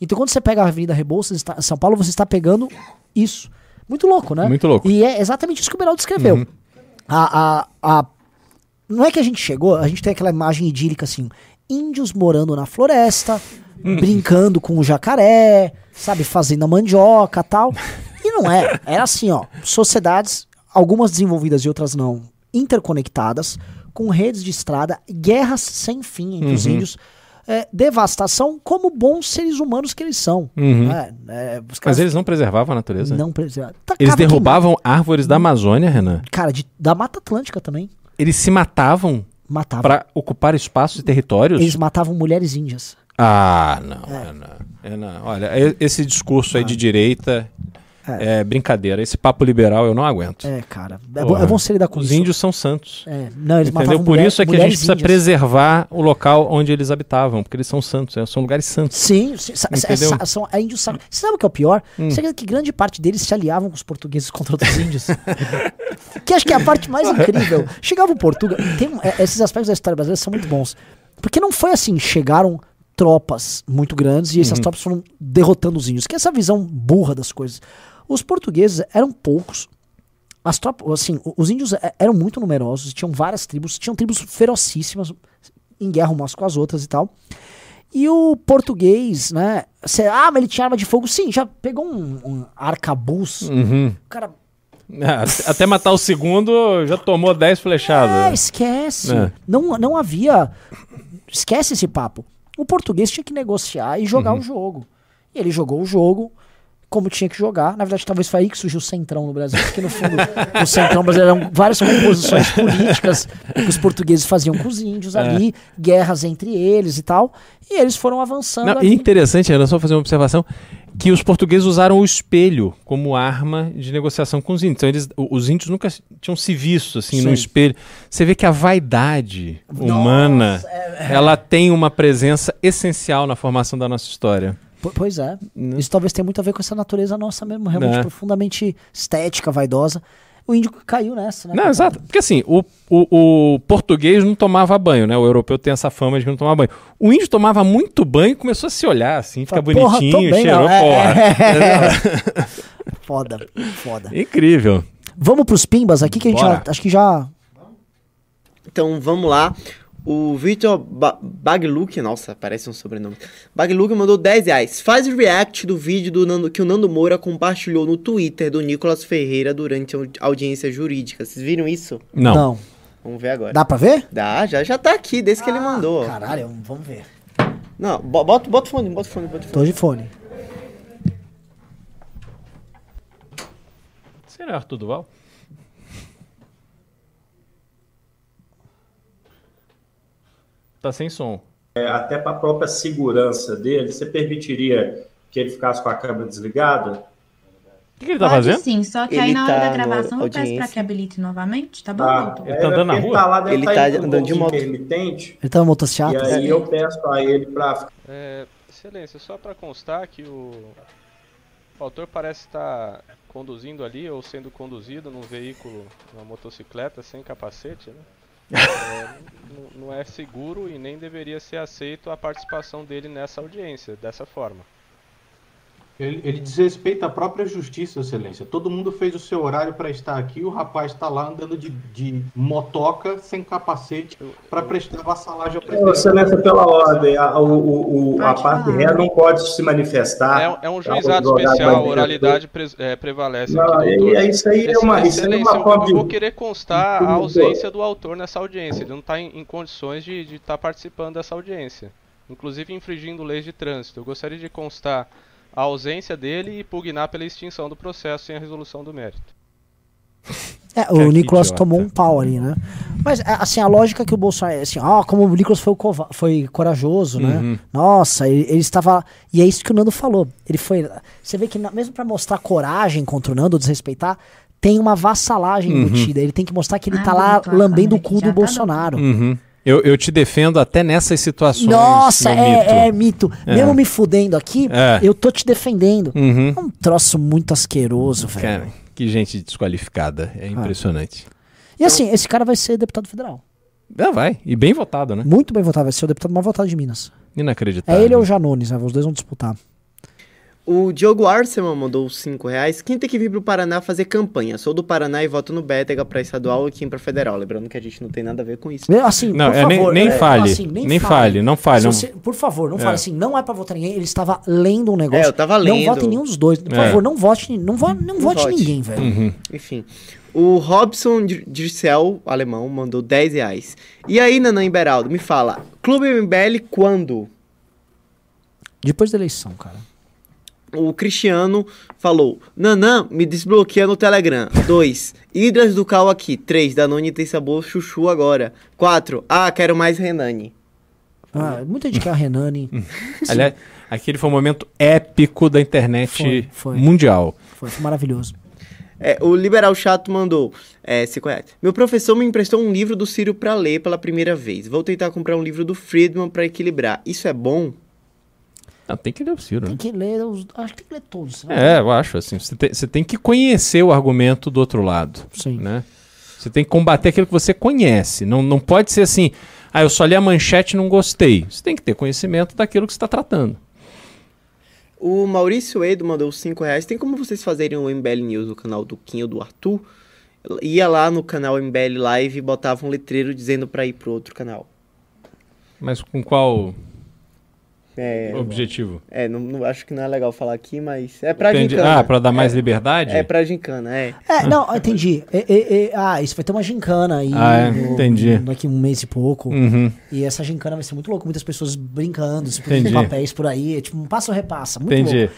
Speaker 2: Então, quando você pega a Avenida Rebouças, está- São Paulo, você está pegando isso. Muito louco, né?
Speaker 3: Muito louco.
Speaker 2: E é exatamente isso que o Beraldo descreveu. A, a, a- não é que a gente chegou, a gente tem aquela imagem idílica assim, índios morando na floresta, brincando com o jacaré, sabe, fazendo a mandioca tal. E não é. Era assim, ó, sociedades, algumas desenvolvidas e outras não, interconectadas, com redes de estrada, guerras sem fim entre os índios, é, devastação como bons seres humanos que eles são. né? É, os
Speaker 3: Mas
Speaker 2: caras
Speaker 3: eles não preservavam a natureza?
Speaker 2: não preservavam. Tacava
Speaker 3: Eles derrubavam árvores da Amazônia, Renan.
Speaker 2: Cara, de- da Mata Atlântica também.
Speaker 3: Eles se matavam
Speaker 2: Matavam.
Speaker 3: para ocupar espaços e territórios?
Speaker 2: Eles matavam mulheres índias.
Speaker 3: Ah, não, Renan. Renan, olha, e- esse discurso aí de direita é. brincadeira. Esse papo liberal eu não aguento.
Speaker 2: É, cara. É, bom, é bom se lidar com
Speaker 3: Os
Speaker 2: isso.
Speaker 3: índios são santos.
Speaker 2: É, não, eles
Speaker 3: Entendeu? Por
Speaker 2: mulher-
Speaker 3: isso é que a gente precisa preservar o local onde eles habitavam, porque eles são santos, é, são lugares santos.
Speaker 2: Sim, sim
Speaker 3: Entendeu?
Speaker 2: são é índios sacros. Você sabe o que é o pior?
Speaker 3: Hum.
Speaker 2: Você acredita que grande parte deles se aliavam com os portugueses contra outros índios? que acho que é a parte mais incrível. Chegava o Portugal. Tem, é, esses aspectos da história brasileira são muito bons. Porque não foi assim, chegaram tropas muito grandes e
Speaker 3: Uhum.
Speaker 2: essas tropas foram derrotando os índios. Que é essa visão burra das coisas. Os portugueses eram poucos. As tropas, assim, os índios é- eram muito numerosos, tinham várias tribos, tinham tribos ferocíssimas em guerra umas com as outras e tal. E o português, né? cê- ah, mas ele tinha arma de fogo. Sim, já pegou um, um arcabuz.
Speaker 3: Uhum.
Speaker 2: O cara.
Speaker 3: Ah, Até matar o segundo, já tomou 10
Speaker 2: É,
Speaker 3: flechadas.
Speaker 2: esquece.
Speaker 3: É.
Speaker 2: Não, não havia. Esquece esse papo. O português tinha que negociar e jogar o jogo. E ele jogou o jogo como tinha que jogar. Na verdade, talvez foi aí que surgiu o Centrão no Brasil, porque no fundo o Centrão brasileiro eram várias composições políticas que os portugueses faziam com os índios ali, guerras entre eles e tal. E eles foram avançando
Speaker 3: Não, interessante, era só fazer uma observação, que os portugueses usaram o espelho como arma de negociação com os índios. Então, eles, os índios nunca tinham se visto assim
Speaker 2: Sim.
Speaker 3: no espelho. Você vê que a vaidade humana, ela tem uma presença essencial na formação da nossa história.
Speaker 2: Po- Pois é.
Speaker 3: Né?
Speaker 2: Isso talvez tenha muito a ver com essa natureza nossa mesmo, realmente
Speaker 3: Né?
Speaker 2: profundamente estética, vaidosa. O índio caiu nessa, né?
Speaker 3: Não, exato. Porque assim, o, o, o português não tomava banho, né? O europeu tem essa fama de que não tomava banho. O índio tomava muito banho e começou a se olhar assim, ficar
Speaker 2: Fala, "Porra, tô
Speaker 3: bonitinho,
Speaker 2: bem,
Speaker 3: cheirou,
Speaker 2: não." É,
Speaker 3: porra.
Speaker 2: Foda, foda.
Speaker 3: Incrível.
Speaker 2: Vamos pros pimbas aqui que a gente já, acho que já
Speaker 1: Então vamos lá. O Victor ba Bagluk, nossa, parece um sobrenome. Bagluk mandou 10 reais. Faz o react do vídeo do Nando, que o Nando Moura compartilhou no Twitter do Nicolas Ferreira durante a au- audiência jurídica. Vocês viram isso?
Speaker 3: Não.
Speaker 1: Vamos ver agora.
Speaker 2: Dá pra ver?
Speaker 1: Dá, já, já tá aqui, desde que ele mandou.
Speaker 2: Caralho, vamos ver.
Speaker 1: Não, bo- bota, bota o fone, bota o fone, bota o fone.
Speaker 2: Tô de fone.
Speaker 3: Será Arthur Duval? Tá sem som.
Speaker 6: É, até para a própria segurança dele, você permitiria que ele ficasse com a câmera desligada?
Speaker 3: O que, que ele tá
Speaker 7: Pode
Speaker 3: fazendo?
Speaker 7: sim, só que
Speaker 1: Ele
Speaker 7: aí na hora
Speaker 1: tá
Speaker 7: da gravação eu peço pra que habilite novamente, tá bom,
Speaker 6: Tá?
Speaker 3: Ele tá andando na rua?
Speaker 6: Ele tá lá,
Speaker 1: Ele
Speaker 6: tá
Speaker 1: tá andando de moto.
Speaker 6: intermitente.
Speaker 2: Ele tá no
Speaker 6: E
Speaker 2: motocicleta?
Speaker 6: aí eu peço a ele para
Speaker 8: É, excelência, só para constar que o, o autor parece estar conduzindo ali ou sendo conduzido num veículo, uma motocicleta sem capacete, né? É, não- não é seguro e nem deveria ser aceito a participação dele nessa audiência, dessa forma.
Speaker 9: Ele, ele desrespeita a própria justiça, Excelência. Todo mundo fez o seu horário para estar aqui, o rapaz está lá andando de, de motoca, sem capacete, para prestar vassalagem ao presidente.
Speaker 6: Excelência, pela ordem, a, o, o, o- a parte ré não pode se manifestar.
Speaker 8: É, é um
Speaker 6: Tá
Speaker 8: juizado
Speaker 6: jogado
Speaker 8: especial, a oralidade pres- é, prevalece
Speaker 6: Não,
Speaker 8: aqui,
Speaker 6: é, é isso aí é uma, isso é
Speaker 8: Excelência,
Speaker 6: uma
Speaker 8: eu,
Speaker 6: forma
Speaker 8: eu
Speaker 6: de...
Speaker 8: vou querer constar a ausência do autor nessa audiência. Ele não está em, em condições de estar participando dessa audiência. Inclusive infringindo leis de trânsito. Eu gostaria de constar a ausência dele e pugnar pela extinção do processo sem a resolução do mérito.
Speaker 2: É, o
Speaker 3: que
Speaker 2: Nicolas
Speaker 3: idiota.
Speaker 2: tomou um pau ali, né? Mas, é, assim, a lógica que o Bolsonaro. Assim, ó, como o Nicolas foi, cova- foi corajoso, né?
Speaker 3: Uhum.
Speaker 2: Nossa, ele, ele estava. E é isso que o Nando falou. Ele foi. Você vê que, na- mesmo pra mostrar coragem contra o Nando, desrespeitar, tem uma vassalagem
Speaker 3: Uhum.
Speaker 2: embutida. Ele tem que mostrar que ele
Speaker 7: Ah,
Speaker 2: tá lá lambendo o cu do
Speaker 7: tá
Speaker 2: Bolsonaro.
Speaker 3: Uhum. Eu, eu te defendo até nessas situações.
Speaker 2: Nossa,
Speaker 3: meu mito.
Speaker 2: é, é mito.
Speaker 3: É.
Speaker 2: Mesmo me fudendo aqui,
Speaker 3: É.
Speaker 2: eu tô te defendendo.
Speaker 3: Uhum.
Speaker 2: É um troço muito asqueroso, velho.
Speaker 3: Cara, que gente desqualificada. É impressionante.
Speaker 2: E assim, esse cara vai ser deputado federal.
Speaker 3: Ah, vai. E bem votado, né?
Speaker 2: Muito bem votado, vai ser o deputado mais votado de Minas.
Speaker 3: Inacreditável.
Speaker 2: É ele ou o Janones, né? Os dois vão disputar.
Speaker 1: O Diogo Arceman mandou 5 reais. Quem tem que vir pro Paraná fazer campanha? Sou do Paraná e voto no Bétega pra estadual e Kim pra federal. Lembrando que a gente não tem nada a ver com isso.
Speaker 2: Assim,
Speaker 3: Não,
Speaker 2: por
Speaker 3: é, nem-
Speaker 2: favor,
Speaker 3: nem
Speaker 2: é,
Speaker 3: fale.
Speaker 2: assim,
Speaker 3: Nem fale, não fale,
Speaker 2: Se
Speaker 3: não-
Speaker 2: você- por favor, não
Speaker 3: É.
Speaker 2: fale assim, não é pra votar ninguém. Ele estava lendo um negócio.
Speaker 1: É, eu tava
Speaker 2: Não
Speaker 1: lendo.
Speaker 2: vote em nenhum dos dois. Por
Speaker 3: É.
Speaker 2: favor, não vote, não vo, não vote
Speaker 1: vote.
Speaker 2: ninguém, velho.
Speaker 3: Uhum.
Speaker 1: Enfim. O Robson Dir- Dircel, alemão, mandou 10 reais. E aí, Nanã Beraldo, me fala, Clube MBL quando?
Speaker 2: Depois da eleição, cara.
Speaker 1: O Cristiano falou, Nanã, me desbloqueia no Telegram. 2. Hidras do Cal aqui. 3. Danone tem sabor chuchu agora. 4. Ah, quero mais Renani.
Speaker 2: Ah, muita gente quer a Renani.
Speaker 3: Aliás, aquele foi um momento épico da internet
Speaker 2: Foi, foi.
Speaker 3: mundial.
Speaker 2: Foi, foi maravilhoso.
Speaker 1: É, o Liberal Chato mandou, é, 5 reais. Meu professor me emprestou um livro do Ciro pra ler pela primeira vez. Vou tentar comprar um livro do Friedman pra equilibrar. Isso é bom?
Speaker 3: Não, tem que ler o Ciro, né?
Speaker 2: Tem que ler os. Acho que tem que ler todos. né?
Speaker 3: É, eu acho assim. Você tem, você tem que conhecer o argumento do outro lado.
Speaker 2: Sim.
Speaker 3: Né? Você tem que combater aquilo que você conhece. Não, não pode ser assim, ah, eu só li a manchete e não gostei. Você tem que ter conhecimento daquilo que você está tratando.
Speaker 1: O Maurício Edo mandou 5 reais. Tem como vocês fazerem o MBL News no canal do Kim ou do Arthur? Ia lá no canal MBL Live e botava um letreiro dizendo pra ir pro outro canal.
Speaker 3: Mas com qual
Speaker 1: É,
Speaker 3: objetivo?
Speaker 1: é não, não- acho que não é legal falar aqui, mas é pra
Speaker 3: Entendi.
Speaker 1: gincana.
Speaker 3: Ah, para dar mais liberdade?
Speaker 1: É pra gincana, é.
Speaker 2: É, não, entendi. É, é, é, ah, isso vai ter uma gincana aí.
Speaker 3: Ah, é?
Speaker 2: no-
Speaker 3: Entendi.
Speaker 2: Daqui um mês e pouco.
Speaker 3: Uhum.
Speaker 2: E essa gincana vai ser muito louco. Muitas pessoas brincando,
Speaker 3: Entendi.
Speaker 2: papéis por aí. É tipo um passo ou repassa. Muito
Speaker 3: Entendi.
Speaker 2: louco.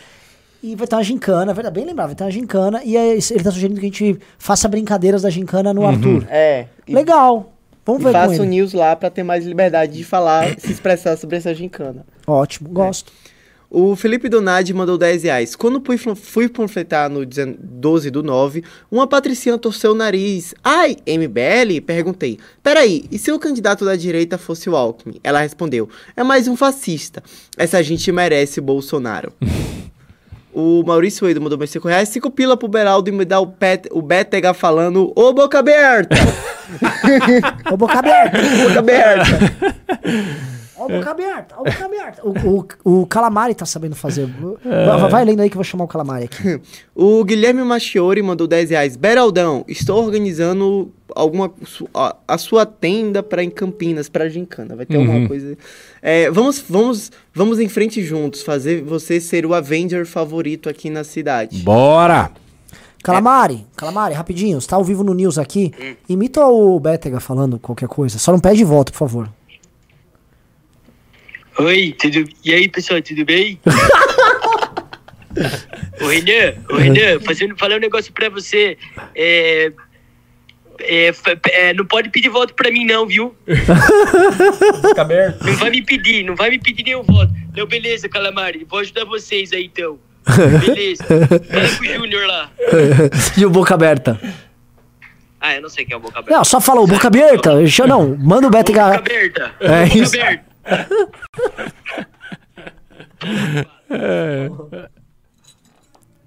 Speaker 2: E vai ter uma gincana, é verdade, bem lembrado, vai ter uma gincana. E aí ele tá sugerindo que a gente faça brincadeiras da gincana no Arthur.
Speaker 1: É. E,
Speaker 2: Legal. Vamos
Speaker 1: e
Speaker 2: ver com
Speaker 1: faça o
Speaker 2: ele.
Speaker 1: news lá pra ter mais liberdade de falar, se expressar sobre essa gincana.
Speaker 2: Ótimo, gosto.
Speaker 1: O Felipe Donadi mandou 10 reais. Quando fui, fui panfletar no 19 12 do 9, uma patricinha torceu o nariz. Ai, MBL? Perguntei. Peraí, e se o candidato da direita fosse o Alckmin? Ela respondeu. É mais um fascista. Essa gente merece Bolsonaro. o Maurício Edo mandou mais 5 reais. 5 pila pro Beraldo e me dá o, pet, o Bétega falando Ô boca aberta!
Speaker 2: Ô, boca aberta.
Speaker 1: boca aberta!
Speaker 2: Ó, a boca aberta, ó, a boca aberta. O, o, o Calamari tá sabendo fazer. Vai, vai lendo aí que eu vou chamar o Calamari aqui.
Speaker 1: O Guilherme Machiori mandou 10 reais. Beraldão, estou organizando alguma a, a sua tenda para em Campinas, para Gincana. Vai ter alguma coisa. É, vamos, vamos, vamos em frente juntos, fazer você ser o Avenger favorito aqui na cidade.
Speaker 3: Bora!
Speaker 2: Calamari, Calamari, rapidinho, você tá ao vivo no News aqui. Imita o Bétega falando qualquer coisa. Só não pede voto, por favor.
Speaker 5: Oi, tudo... e aí pessoal, tudo bem? ô Renan, ô Renan, fazendo, falar um negócio pra você. É, é, é, não pode pedir voto pra mim não, viu? Não vai me pedir, não vai me pedir nenhum voto. Não, beleza, Calamari, vou ajudar vocês aí então. Beleza. Fala com o Júnior lá.
Speaker 2: e o boca aberta.
Speaker 5: Ah, eu não sei quem é o Boca Aberta.
Speaker 2: Não, só falou boca aberta. Deixa- Não, manda o
Speaker 5: Boca
Speaker 2: Bétega.
Speaker 5: Aberta.
Speaker 2: É
Speaker 5: Boca
Speaker 2: isso.
Speaker 5: Aberta.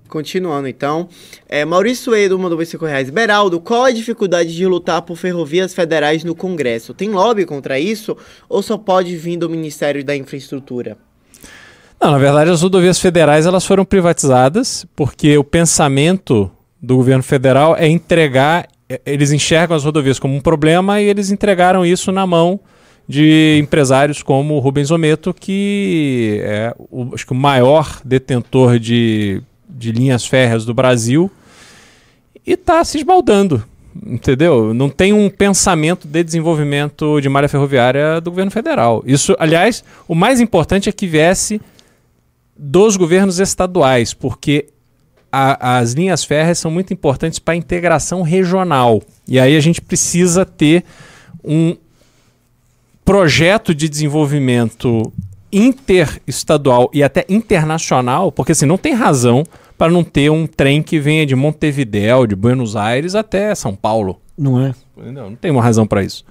Speaker 1: Continuando então, é, Maurício Edo mandou 25 reais. Beraldo, qual a dificuldade de lutar por ferrovias federais no Congresso? Tem lobby contra isso ou só pode vir do Ministério da Infraestrutura?
Speaker 3: Não, na verdade, as rodovias federais elas foram privatizadas porque o pensamento do governo federal é entregar. eh, Eles enxergam as rodovias como um problema e eles entregaram isso na mão de empresários como o Rubens Ometo, que é o, acho que o maior detentor de, de linhas férreas do Brasil e está se esbaldando. Entendeu? Não tem um pensamento de desenvolvimento de malha ferroviária do governo federal. Isso, aliás, o mais importante é que viesse dos governos estaduais, porque a- as linhas férreas são muito importantes para a integração regional. E aí a gente precisa ter um projeto de desenvolvimento interestadual e até internacional, porque assim, não tem razão para não ter um trem que venha de Montevidéu, de Buenos Aires até São Paulo.
Speaker 2: Não é?
Speaker 3: Entendeu? Não tem uma razão para isso.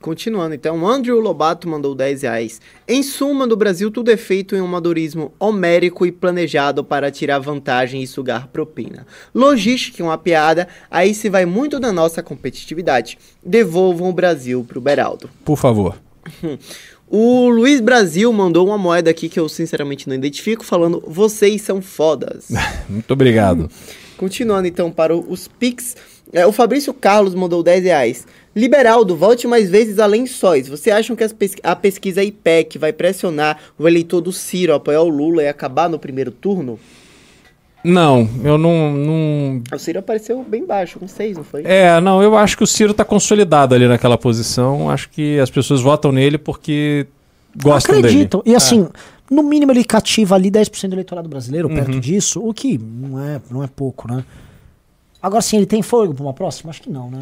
Speaker 1: Continuando, então, Andrew Lobato mandou 10 reais. Em suma, no Brasil, tudo é feito em um amadorismo homérico e planejado para tirar vantagem e sugar propina. Logística é uma piada, aí se vai muito da nossa competitividade. Devolvam o Brasil pro Beraldo.
Speaker 3: Por favor.
Speaker 1: O Luiz Brasil mandou uma moeda aqui que eu sinceramente não identifico, falando: vocês são fodas.
Speaker 3: Muito obrigado.
Speaker 1: Continuando então para o- os Pix. É, o Fabrício Carlos mandou 10 reais. Liberaldo, volte mais vezes a lençóis. Você acham que a pesquisa IPEC vai pressionar o eleitor do Ciro a apoiar o Lula e acabar no primeiro turno?
Speaker 3: Não, eu não, não
Speaker 1: O Ciro apareceu bem baixo, com 6, não foi?
Speaker 3: É, não, eu acho que o Ciro está consolidado ali naquela posição. Acho que as pessoas votam nele porque gostam
Speaker 2: Acreditam.
Speaker 3: dele.
Speaker 2: E assim, no mínimo ele cativa ali 10% do eleitorado brasileiro
Speaker 3: Uhum.
Speaker 2: perto disso, o que não é, não é pouco, né? Agora sim, ele tem fôlego para uma próxima? Acho que não, né?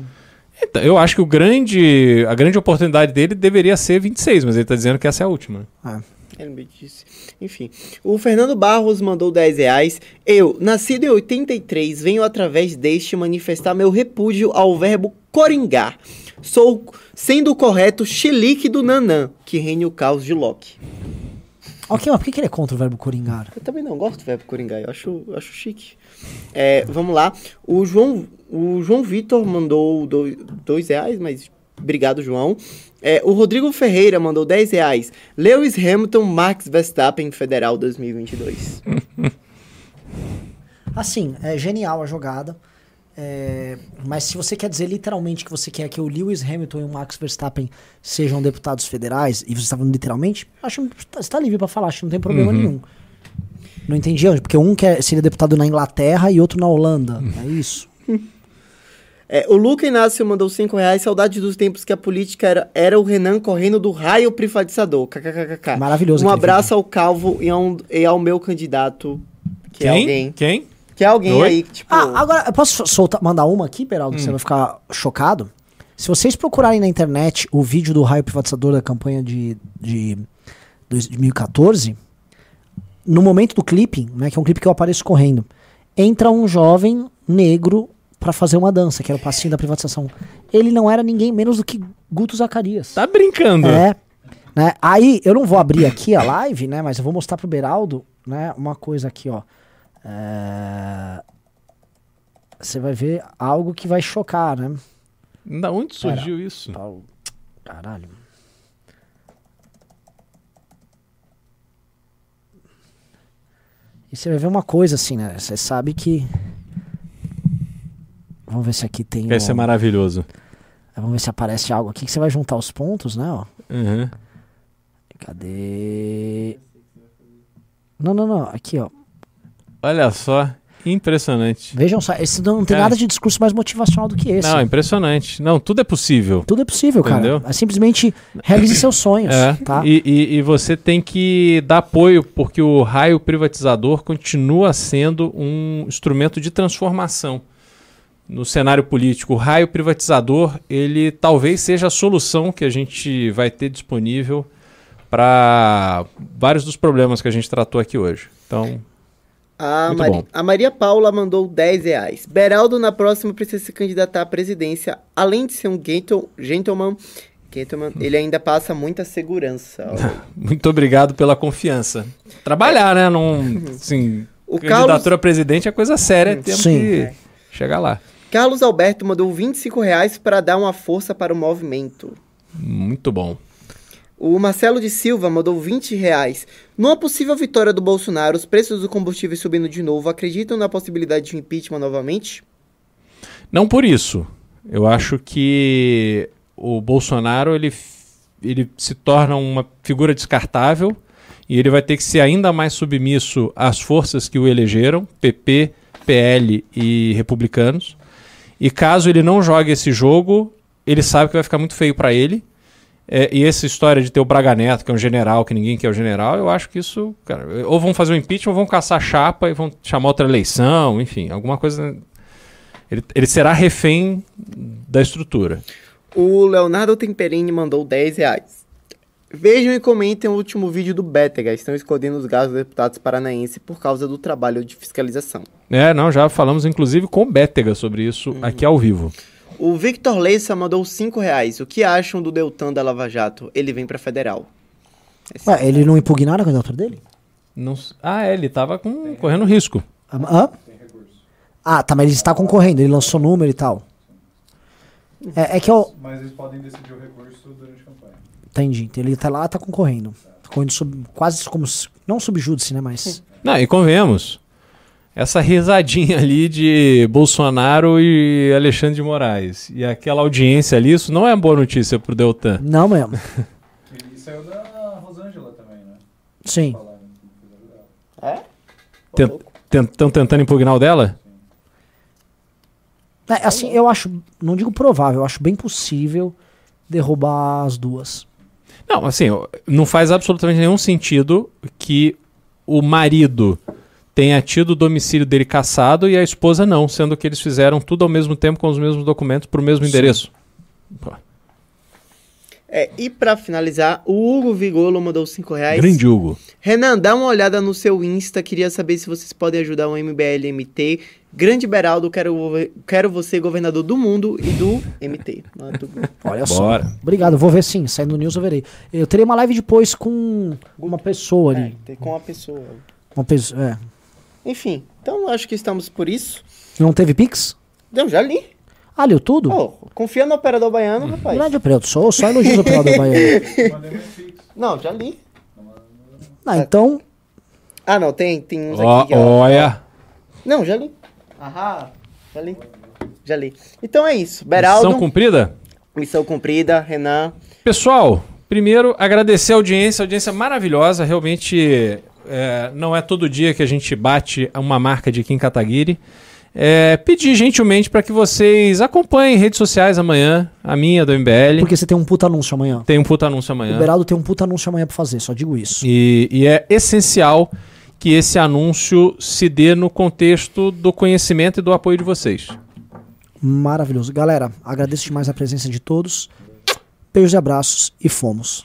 Speaker 3: Então, eu acho que o grande, a grande oportunidade dele deveria ser 26, mas ele está dizendo que essa é a última.
Speaker 1: Ele me disse. Enfim. O Fernando Barros mandou 10 reais. Eu, nascido em 83, venho através deste manifestar meu repúdio ao verbo coringar. Sou, sendo o correto, chilique do Nanã, que reine o caos de Loki.
Speaker 2: Ok, mas por que que ele é contra o verbo coringar?
Speaker 1: Eu também não gosto do verbo coringar, eu acho, eu acho chique. É, vamos lá. O João, o João Vitor mandou do- dois reais, mas obrigado, João. É, o Rodrigo Ferreira mandou 10 reais. Lewis Hamilton, Max Verstappen, Federal 2022.
Speaker 2: Assim, é genial a jogada. é, mas se você quer dizer literalmente que você quer que o Lewis Hamilton e o Max Verstappen sejam deputados federais, e você está falando literalmente, acho que você está livre para falar, acho que não tem problema nenhum. Não entendi onde, porque um quer, seria deputado na Inglaterra e outro na Holanda. É isso.
Speaker 1: É, o Luca Inácio mandou 5 reais. Saudade dos tempos que a política era, era o Renan correndo do raio privatizador. KKKK.
Speaker 2: Maravilhoso
Speaker 1: Um abraço ao Calvo e ao, e ao meu candidato. Que
Speaker 3: Quem?
Speaker 1: é alguém.
Speaker 3: Quem?
Speaker 1: Que é alguém
Speaker 3: Oi?
Speaker 1: aí que, tipo.
Speaker 2: Ah, agora, eu posso soltar, mandar uma aqui, Peraldo, que você vai ficar chocado? Se vocês procurarem na internet o vídeo do raio privatizador da campanha de, de 2014, no momento do clipe, né, que é um clipe que eu apareço correndo, entra um jovem negro pra fazer uma dança, que era o passinho da privatização. Ele não era ninguém menos do que Guto Zacarias.
Speaker 3: Tá brincando.
Speaker 2: É. Né? Aí, eu não vou abrir aqui a live, né? Mas eu vou mostrar pro Beraldo, né? Uma coisa aqui, ó. É, Você vai ver algo que vai chocar, né?
Speaker 3: Da onde surgiu isso?
Speaker 2: Pau. Caralho. E você vai ver uma coisa assim, né? Você sabe que. Vamos ver se aqui tem.
Speaker 3: Vai ser
Speaker 2: um-
Speaker 3: maravilhoso.
Speaker 2: Vamos ver se aparece algo aqui que você vai juntar os pontos, né? Ó.
Speaker 3: Uhum.
Speaker 2: Cadê? Não, não, não. Aqui, ó.
Speaker 3: Olha só, impressionante.
Speaker 2: Vejam só, esse não tem
Speaker 3: É.
Speaker 2: nada de discurso mais motivacional do que esse.
Speaker 3: Não, impressionante. Não, tudo é possível.
Speaker 2: Tudo é possível, cara.
Speaker 3: Entendeu?
Speaker 2: É simplesmente realize seus sonhos,
Speaker 3: É,
Speaker 2: tá?
Speaker 3: e, e- e você tem que dar apoio, porque o raio privatizador continua sendo um instrumento de transformação no cenário político. O raio privatizador, ele talvez seja a solução que a gente vai ter disponível para vários dos problemas que a gente tratou aqui hoje. Então,
Speaker 1: A, Mari- a Maria Paula mandou 10 reais. Beraldo na próxima precisa se candidatar à presidência. Além de ser um gentle- gentleman, gentleman ele ainda passa muita segurança.
Speaker 3: Muito obrigado pela confiança. Trabalhar, né? Num, assim,
Speaker 1: O
Speaker 3: candidatura
Speaker 1: Carlos,
Speaker 3: a presidente é coisa séria, temos
Speaker 2: Sim.
Speaker 3: que chegar lá.
Speaker 1: Carlos Alberto mandou 25 reais para dar uma força para o movimento.
Speaker 3: Muito bom.
Speaker 1: O Marcelo de Silva mandou 20 reais. Numa possível vitória do Bolsonaro, os preços do combustível subindo de novo, acreditam na possibilidade de impeachment novamente?
Speaker 3: Não por isso. Eu acho que o Bolsonaro ele, ele se torna uma figura descartável e ele vai ter que ser ainda mais submisso às forças que o elegeram, PP, PL e republicanos. E caso ele não jogue esse jogo, ele sabe que vai ficar muito feio para ele. É, e essa história de ter o Braga Neto, que é um general, que ninguém quer o general, eu acho que isso, cara, ou vão fazer um impeachment, ou vão caçar chapa e vão chamar outra eleição, enfim, alguma coisa ele, ele será refém da estrutura.
Speaker 1: O Leonardo Temperini mandou 10 reais. Vejam e comentem o último vídeo do Bétega. Estão escondendo os gastos dos deputados paranaenses por causa do trabalho de fiscalização.
Speaker 3: É, não, já falamos inclusive com o Bétega sobre isso aqui ao vivo.
Speaker 1: O Victor Leissa mandou 5 reais. O que acham do Deltan da Lava Jato? Ele vem pra federal. Esse-
Speaker 2: Ué, ele não impugnaram a candidatura dele?
Speaker 3: Não ah, é, ele tava com, correndo risco.
Speaker 2: Hã? Ah, tá, mas ele está concorrendo, ele lançou número e tal. É, é que eu.
Speaker 10: Mas eles podem decidir o recurso durante a campanha.
Speaker 2: Entendi. Ele tá lá, tá concorrendo. Tá correndo sub, quase como. se- Não subjúdice, né? Mas.
Speaker 3: Não, e convenhamos. Essa risadinha ali de Bolsonaro e Alexandre de Moraes. E aquela audiência ali, isso não é boa notícia pro Deltan.
Speaker 2: Não mesmo.
Speaker 10: E saiu da Rosângela também, né?
Speaker 2: Sim.
Speaker 10: Dela.
Speaker 3: Estão tentando impugnar o dela?
Speaker 2: É, assim, eu acho. Não digo provável, eu acho bem possível derrubar as duas.
Speaker 3: Não, assim, não faz absolutamente nenhum sentido que o marido tenha tido o domicílio dele caçado e a esposa não, sendo que eles fizeram tudo ao mesmo tempo com os mesmos documentos para o mesmo endereço. Pô,
Speaker 1: É, e pra finalizar, o Hugo Vigolo mandou 5 reais.
Speaker 3: grande Hugo.
Speaker 1: Renan, dá uma olhada no seu Insta. Queria saber se vocês podem ajudar o MBLMT. Grande Beraldo, quero, quero você governador do mundo e do MT. É
Speaker 2: Olha
Speaker 3: Bora.
Speaker 2: só. Obrigado, vou ver sim. Saindo no news eu verei. Eu terei uma live depois com uma pessoa
Speaker 1: É,
Speaker 2: ali.
Speaker 1: tem com a pessoa.
Speaker 2: Uma pessoa. É.
Speaker 1: Enfim, então acho que estamos por isso.
Speaker 2: Não teve Pix?
Speaker 1: Não, já li.
Speaker 2: Ah, leu tudo?
Speaker 1: Pô, confia no operador baiano, rapaz.
Speaker 2: Grande operador. Sou só elogios do operador baiano.
Speaker 1: Não, já li.
Speaker 2: Ah, então.
Speaker 1: Ah, não, tem, tem uns aqui.
Speaker 3: olha.
Speaker 1: Não, já li. Aham, já li. Já li. Então é isso. Beraldo,
Speaker 3: Missão cumprida?
Speaker 1: missão cumprida. Renan,
Speaker 3: Pessoal, primeiro agradecer a audiência, audiência maravilhosa. Realmente é, não é todo dia que a gente bate uma marca de Kim Kataguiri. É, pedir gentilmente para que vocês acompanhem redes sociais amanhã, a minha do MBL.
Speaker 2: Porque você tem um puta anúncio amanhã.
Speaker 3: Tem um puta anúncio
Speaker 2: O
Speaker 3: amanhã.
Speaker 2: Beraldo tem um puta anúncio amanhã pra fazer, só digo isso.
Speaker 3: E, e é essencial que esse anúncio se dê no contexto do conhecimento e do apoio de vocês.
Speaker 2: Maravilhoso. Galera, agradeço demais a presença de todos. Beijos e abraços e fomos.